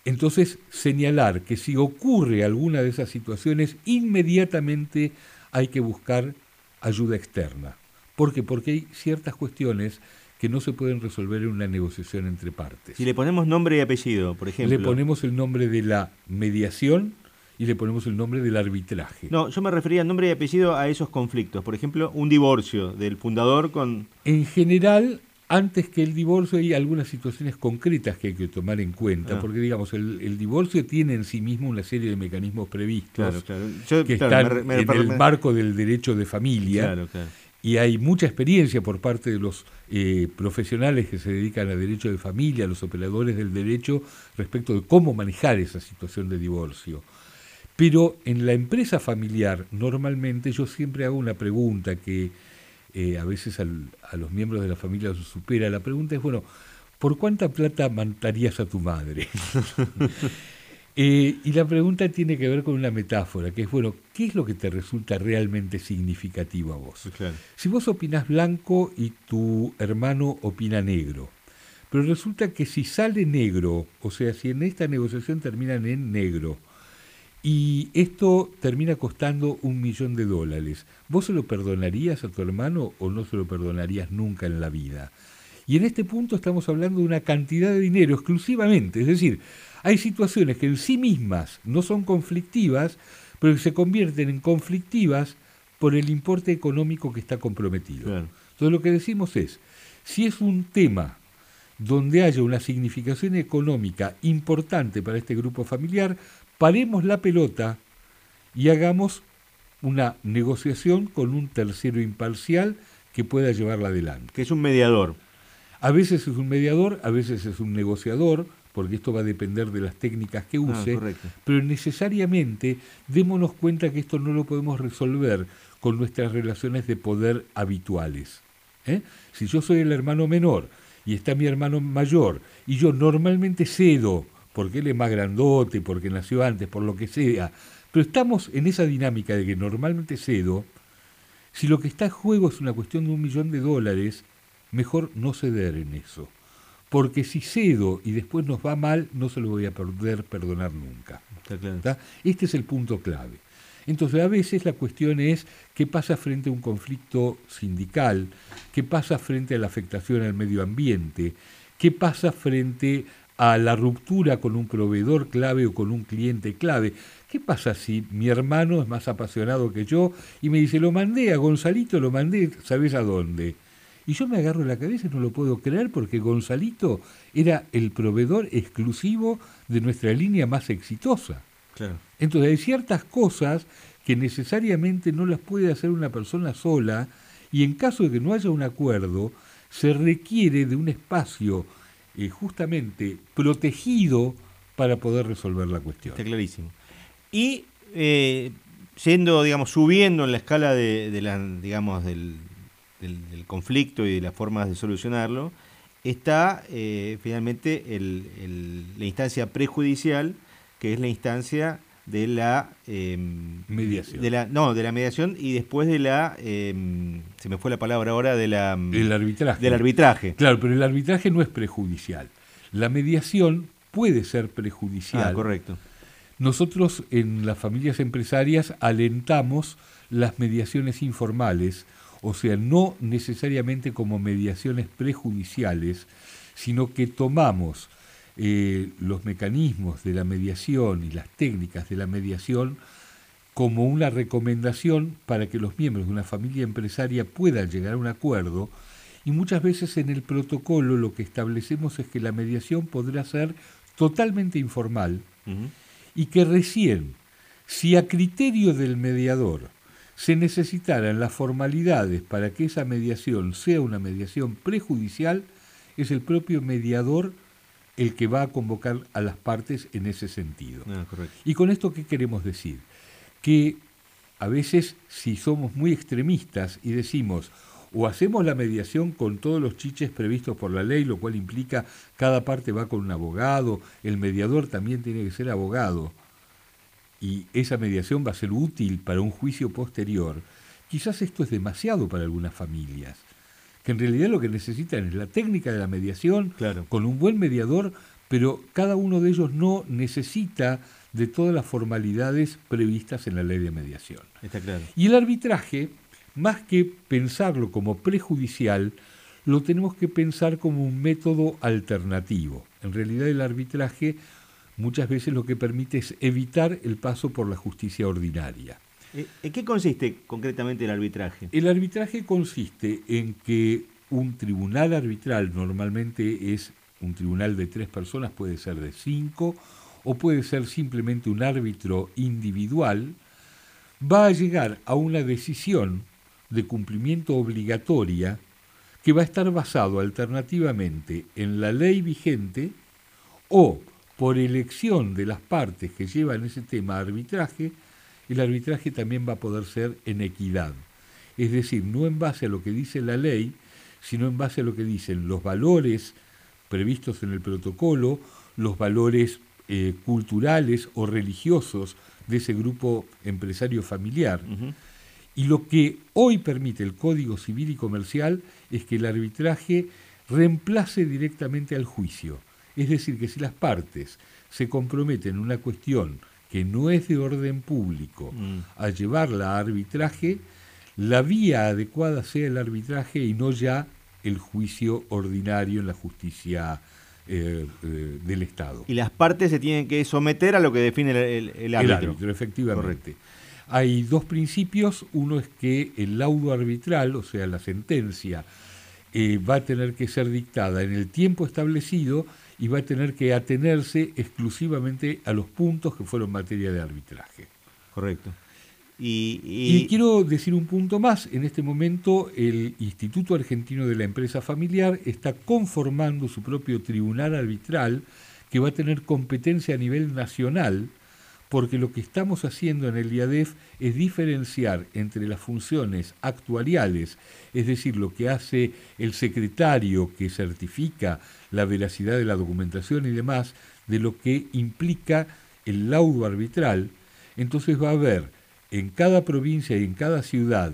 Entonces, señalar que si ocurre alguna de esas situaciones, inmediatamente hay que buscar ayuda externa. ¿Por qué? Porque hay ciertas cuestiones que no se pueden resolver en una negociación entre partes.
Si le ponemos nombre y apellido, por ejemplo.
Le ponemos el nombre de la mediación y le ponemos el nombre del arbitraje.
No, yo me refería nombre y apellido a esos conflictos. Por ejemplo, un divorcio del fundador con...
En general, antes que el divorcio hay algunas situaciones concretas que hay que tomar en cuenta,
Ah.
porque digamos, el, el divorcio tiene en sí mismo una serie de mecanismos previstos
Claro, claro. Yo,
que
claro,
están
me re- me
en el marco del derecho de familia.
Claro, claro.
Y hay mucha experiencia por parte de los eh, profesionales que se dedican al derecho de familia, los operadores del derecho, respecto de cómo manejar esa situación de divorcio. Pero en la empresa familiar, normalmente yo siempre hago una pregunta que eh, a veces a los miembros de la familia se supera. La pregunta es, bueno, ¿por cuánta plata matarías a tu madre? Eh, y la pregunta tiene que ver con una metáfora, que es, bueno, ¿qué es lo que te resulta realmente significativo a vos?
Claro.
Si vos opinás blanco y tu hermano opina negro, pero resulta que si sale negro, o sea, si en esta negociación terminan en negro, y esto termina costando un millón de dólares, ¿vos se lo perdonarías a tu hermano o no se lo perdonarías nunca en la vida? Y en este punto estamos hablando de una cantidad de dinero exclusivamente, es decir, hay situaciones que en sí mismas no son conflictivas, pero que se convierten en conflictivas por el importe económico que está comprometido.
Claro.
Entonces lo que decimos es, si es un tema donde haya una significación económica importante para este grupo familiar, paremos la pelota y hagamos una negociación con un tercero imparcial que pueda llevarla adelante.
Que es un mediador.
A veces es un mediador, a veces es un negociador, porque esto va a depender de las técnicas que
Ah,
use, pero necesariamente démonos cuenta que esto no lo podemos resolver con nuestras relaciones de poder habituales. ¿eh? Si yo soy el hermano menor y está mi hermano mayor y yo normalmente cedo, porque él es más grandote, porque nació antes, por lo que sea, pero estamos en esa dinámica de que normalmente cedo, si lo que está en juego es una cuestión de un millón de dólares, mejor no ceder en eso. Porque si cedo y después nos va mal, no se lo voy a poder perdonar nunca.
Está claro.
¿Está? Este es el punto clave. Entonces, a veces la cuestión es qué pasa frente a un conflicto sindical, qué pasa frente a la afectación al medio ambiente, qué pasa frente a la ruptura con un proveedor clave o con un cliente clave. ¿Qué pasa si mi hermano es más apasionado que yo y me dice, lo mandé a Gonzalito, lo mandé, ¿sabes a dónde? Y yo me agarro la cabeza y no lo puedo creer porque Gonzalito era el proveedor exclusivo de nuestra línea más exitosa.
Claro.
Entonces hay ciertas cosas que necesariamente no las puede hacer una persona sola y en caso de que no haya un acuerdo, se requiere de un espacio eh, justamente protegido para poder resolver la cuestión.
Está clarísimo. Y eh, yendo, digamos, subiendo en la escala de, de la, digamos, del, del- del conflicto y de las formas de solucionarlo, está eh, finalmente el- el- la instancia prejudicial, que es la instancia de la em,
Mediación.
de la no de la mediación y después de la em, se me fue la palabra ahora de la em,
El arbitraje.
del arbitraje
Claro, pero el arbitraje no es prejudicial. La mediación puede ser prejudicial.
ah correcto
Nosotros en las familias empresarias alentamos las mediaciones informales, o sea, no necesariamente como mediaciones prejudiciales, sino que tomamos eh, los mecanismos de la mediación y las técnicas de la mediación como una recomendación para que los miembros de una familia empresaria puedan llegar a un acuerdo. Y muchas veces en el protocolo lo que establecemos es que la mediación podrá ser totalmente informal, y que recién, si a criterio del mediador se necesitaran las formalidades para que esa mediación sea una mediación prejudicial, es el propio mediador el que va a convocar a las partes en ese sentido.
Ah,
¿Y con esto qué queremos decir? Que a veces si somos muy extremistas y decimos o hacemos la mediación con todos los chiches previstos por la ley, lo cual implica cada parte va con un abogado, el mediador también tiene que ser abogado, y esa mediación va a ser útil para un juicio posterior, quizás esto es demasiado para algunas familias, que en realidad lo que necesitan es la técnica de la mediación
Claro.
con un buen mediador pero cada uno de ellos no necesita de todas las formalidades previstas en la ley de mediación.
Está claro.
Y el arbitraje, más que pensarlo como prejudicial, lo tenemos que pensar como un método alternativo. En realidad el arbitraje muchas veces lo que permite es evitar el paso por la justicia ordinaria.
Eh, ¿En qué consiste concretamente el arbitraje?
El arbitraje consiste en que un tribunal arbitral normalmente es un tribunal de tres personas, puede ser de cinco, o puede ser simplemente un árbitro individual, va a llegar a una decisión de cumplimiento obligatoria que va a estar basado alternativamente en la ley vigente o por elección de las partes que llevan ese tema a arbitraje, el arbitraje también va a poder ser en equidad. Es decir, no en base a lo que dice la ley, sino en base a lo que dicen los valores previstos en el protocolo, los valores eh, culturales o religiosos de ese grupo empresario familiar. Y lo que hoy permite el Código Civil y Comercial es que el arbitraje reemplace directamente al juicio. Es decir, que si las partes se comprometen en una cuestión que no es de orden público mm. a llevarla a arbitraje, la vía adecuada sea el arbitraje y no ya el juicio ordinario en la justicia eh, eh, del Estado.
Y las partes se tienen que someter a lo que define el, el, árbitro. El árbitro,
efectivamente. Hay dos principios. Uno es que el laudo arbitral, o sea, la sentencia, eh, va a tener que ser dictada en el tiempo establecido y va a tener que atenerse exclusivamente a los puntos que fueron materia de arbitraje.
Correcto.
Y, quiero decir un punto más. En este momento el Instituto Argentino de la Empresa Familiar está conformando su propio tribunal arbitral que va a tener competencia a nivel nacional, porque lo que estamos haciendo en el IADEF es diferenciar entre las funciones actuariales, es decir, lo que hace el secretario que certifica la veracidad de la documentación y demás, de lo que implica el laudo arbitral. Entonces va a haber en cada provincia y en cada ciudad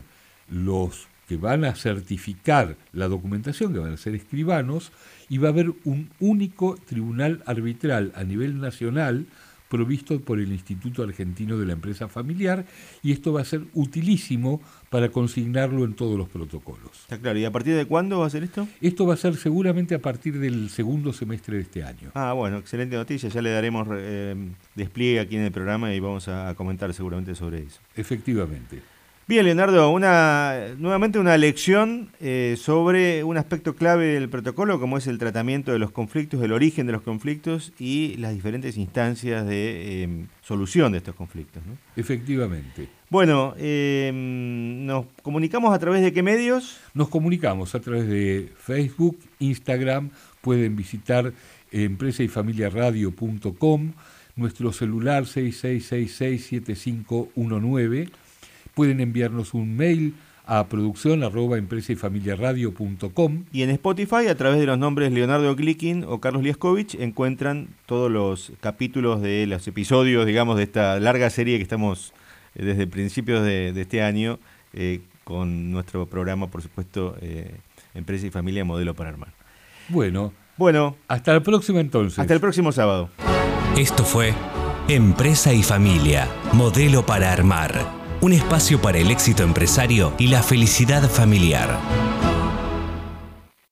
los que van a certificar la documentación, que van a ser escribanos, y va a haber un único tribunal arbitral a nivel nacional provisto por el Instituto Argentino de la Empresa Familiar y esto va a ser utilísimo para consignarlo en todos los protocolos.
Está claro, ¿y a partir de cuándo va a ser esto?
Esto va a ser seguramente a partir del segundo semestre de este año.
Ah, bueno, excelente noticia, ya le daremos eh, despliegue aquí en el programa y vamos a comentar seguramente sobre eso.
Efectivamente.
Bien, Leonardo, una, nuevamente una lección eh, sobre un aspecto clave del protocolo, como es el tratamiento de los conflictos, el origen de los conflictos y las diferentes instancias de em, solución de estos conflictos.
Efectivamente.
Bueno, em, ¿nos comunicamos a través de qué medios?
Nos comunicamos a través de Facebook, Instagram, pueden visitar empresa y familia radio.com, nuestro celular 66667519 pueden enviarnos un mail a producción arroba empresa y familia radio.com.
Y en Spotify, a través de los nombres Leonardo Glikin o Carlos Liaskovich, encuentran todos los capítulos de los episodios, digamos, de esta larga serie que estamos eh, desde principios de, este año eh, con nuestro programa, por supuesto, eh, Empresa y Familia Modelo para Armar.
Bueno, bueno, hasta la próxima entonces.
Hasta el próximo sábado.
Esto fue Empresa y Familia, Modelo para Armar un espacio para el éxito empresario y la felicidad familiar.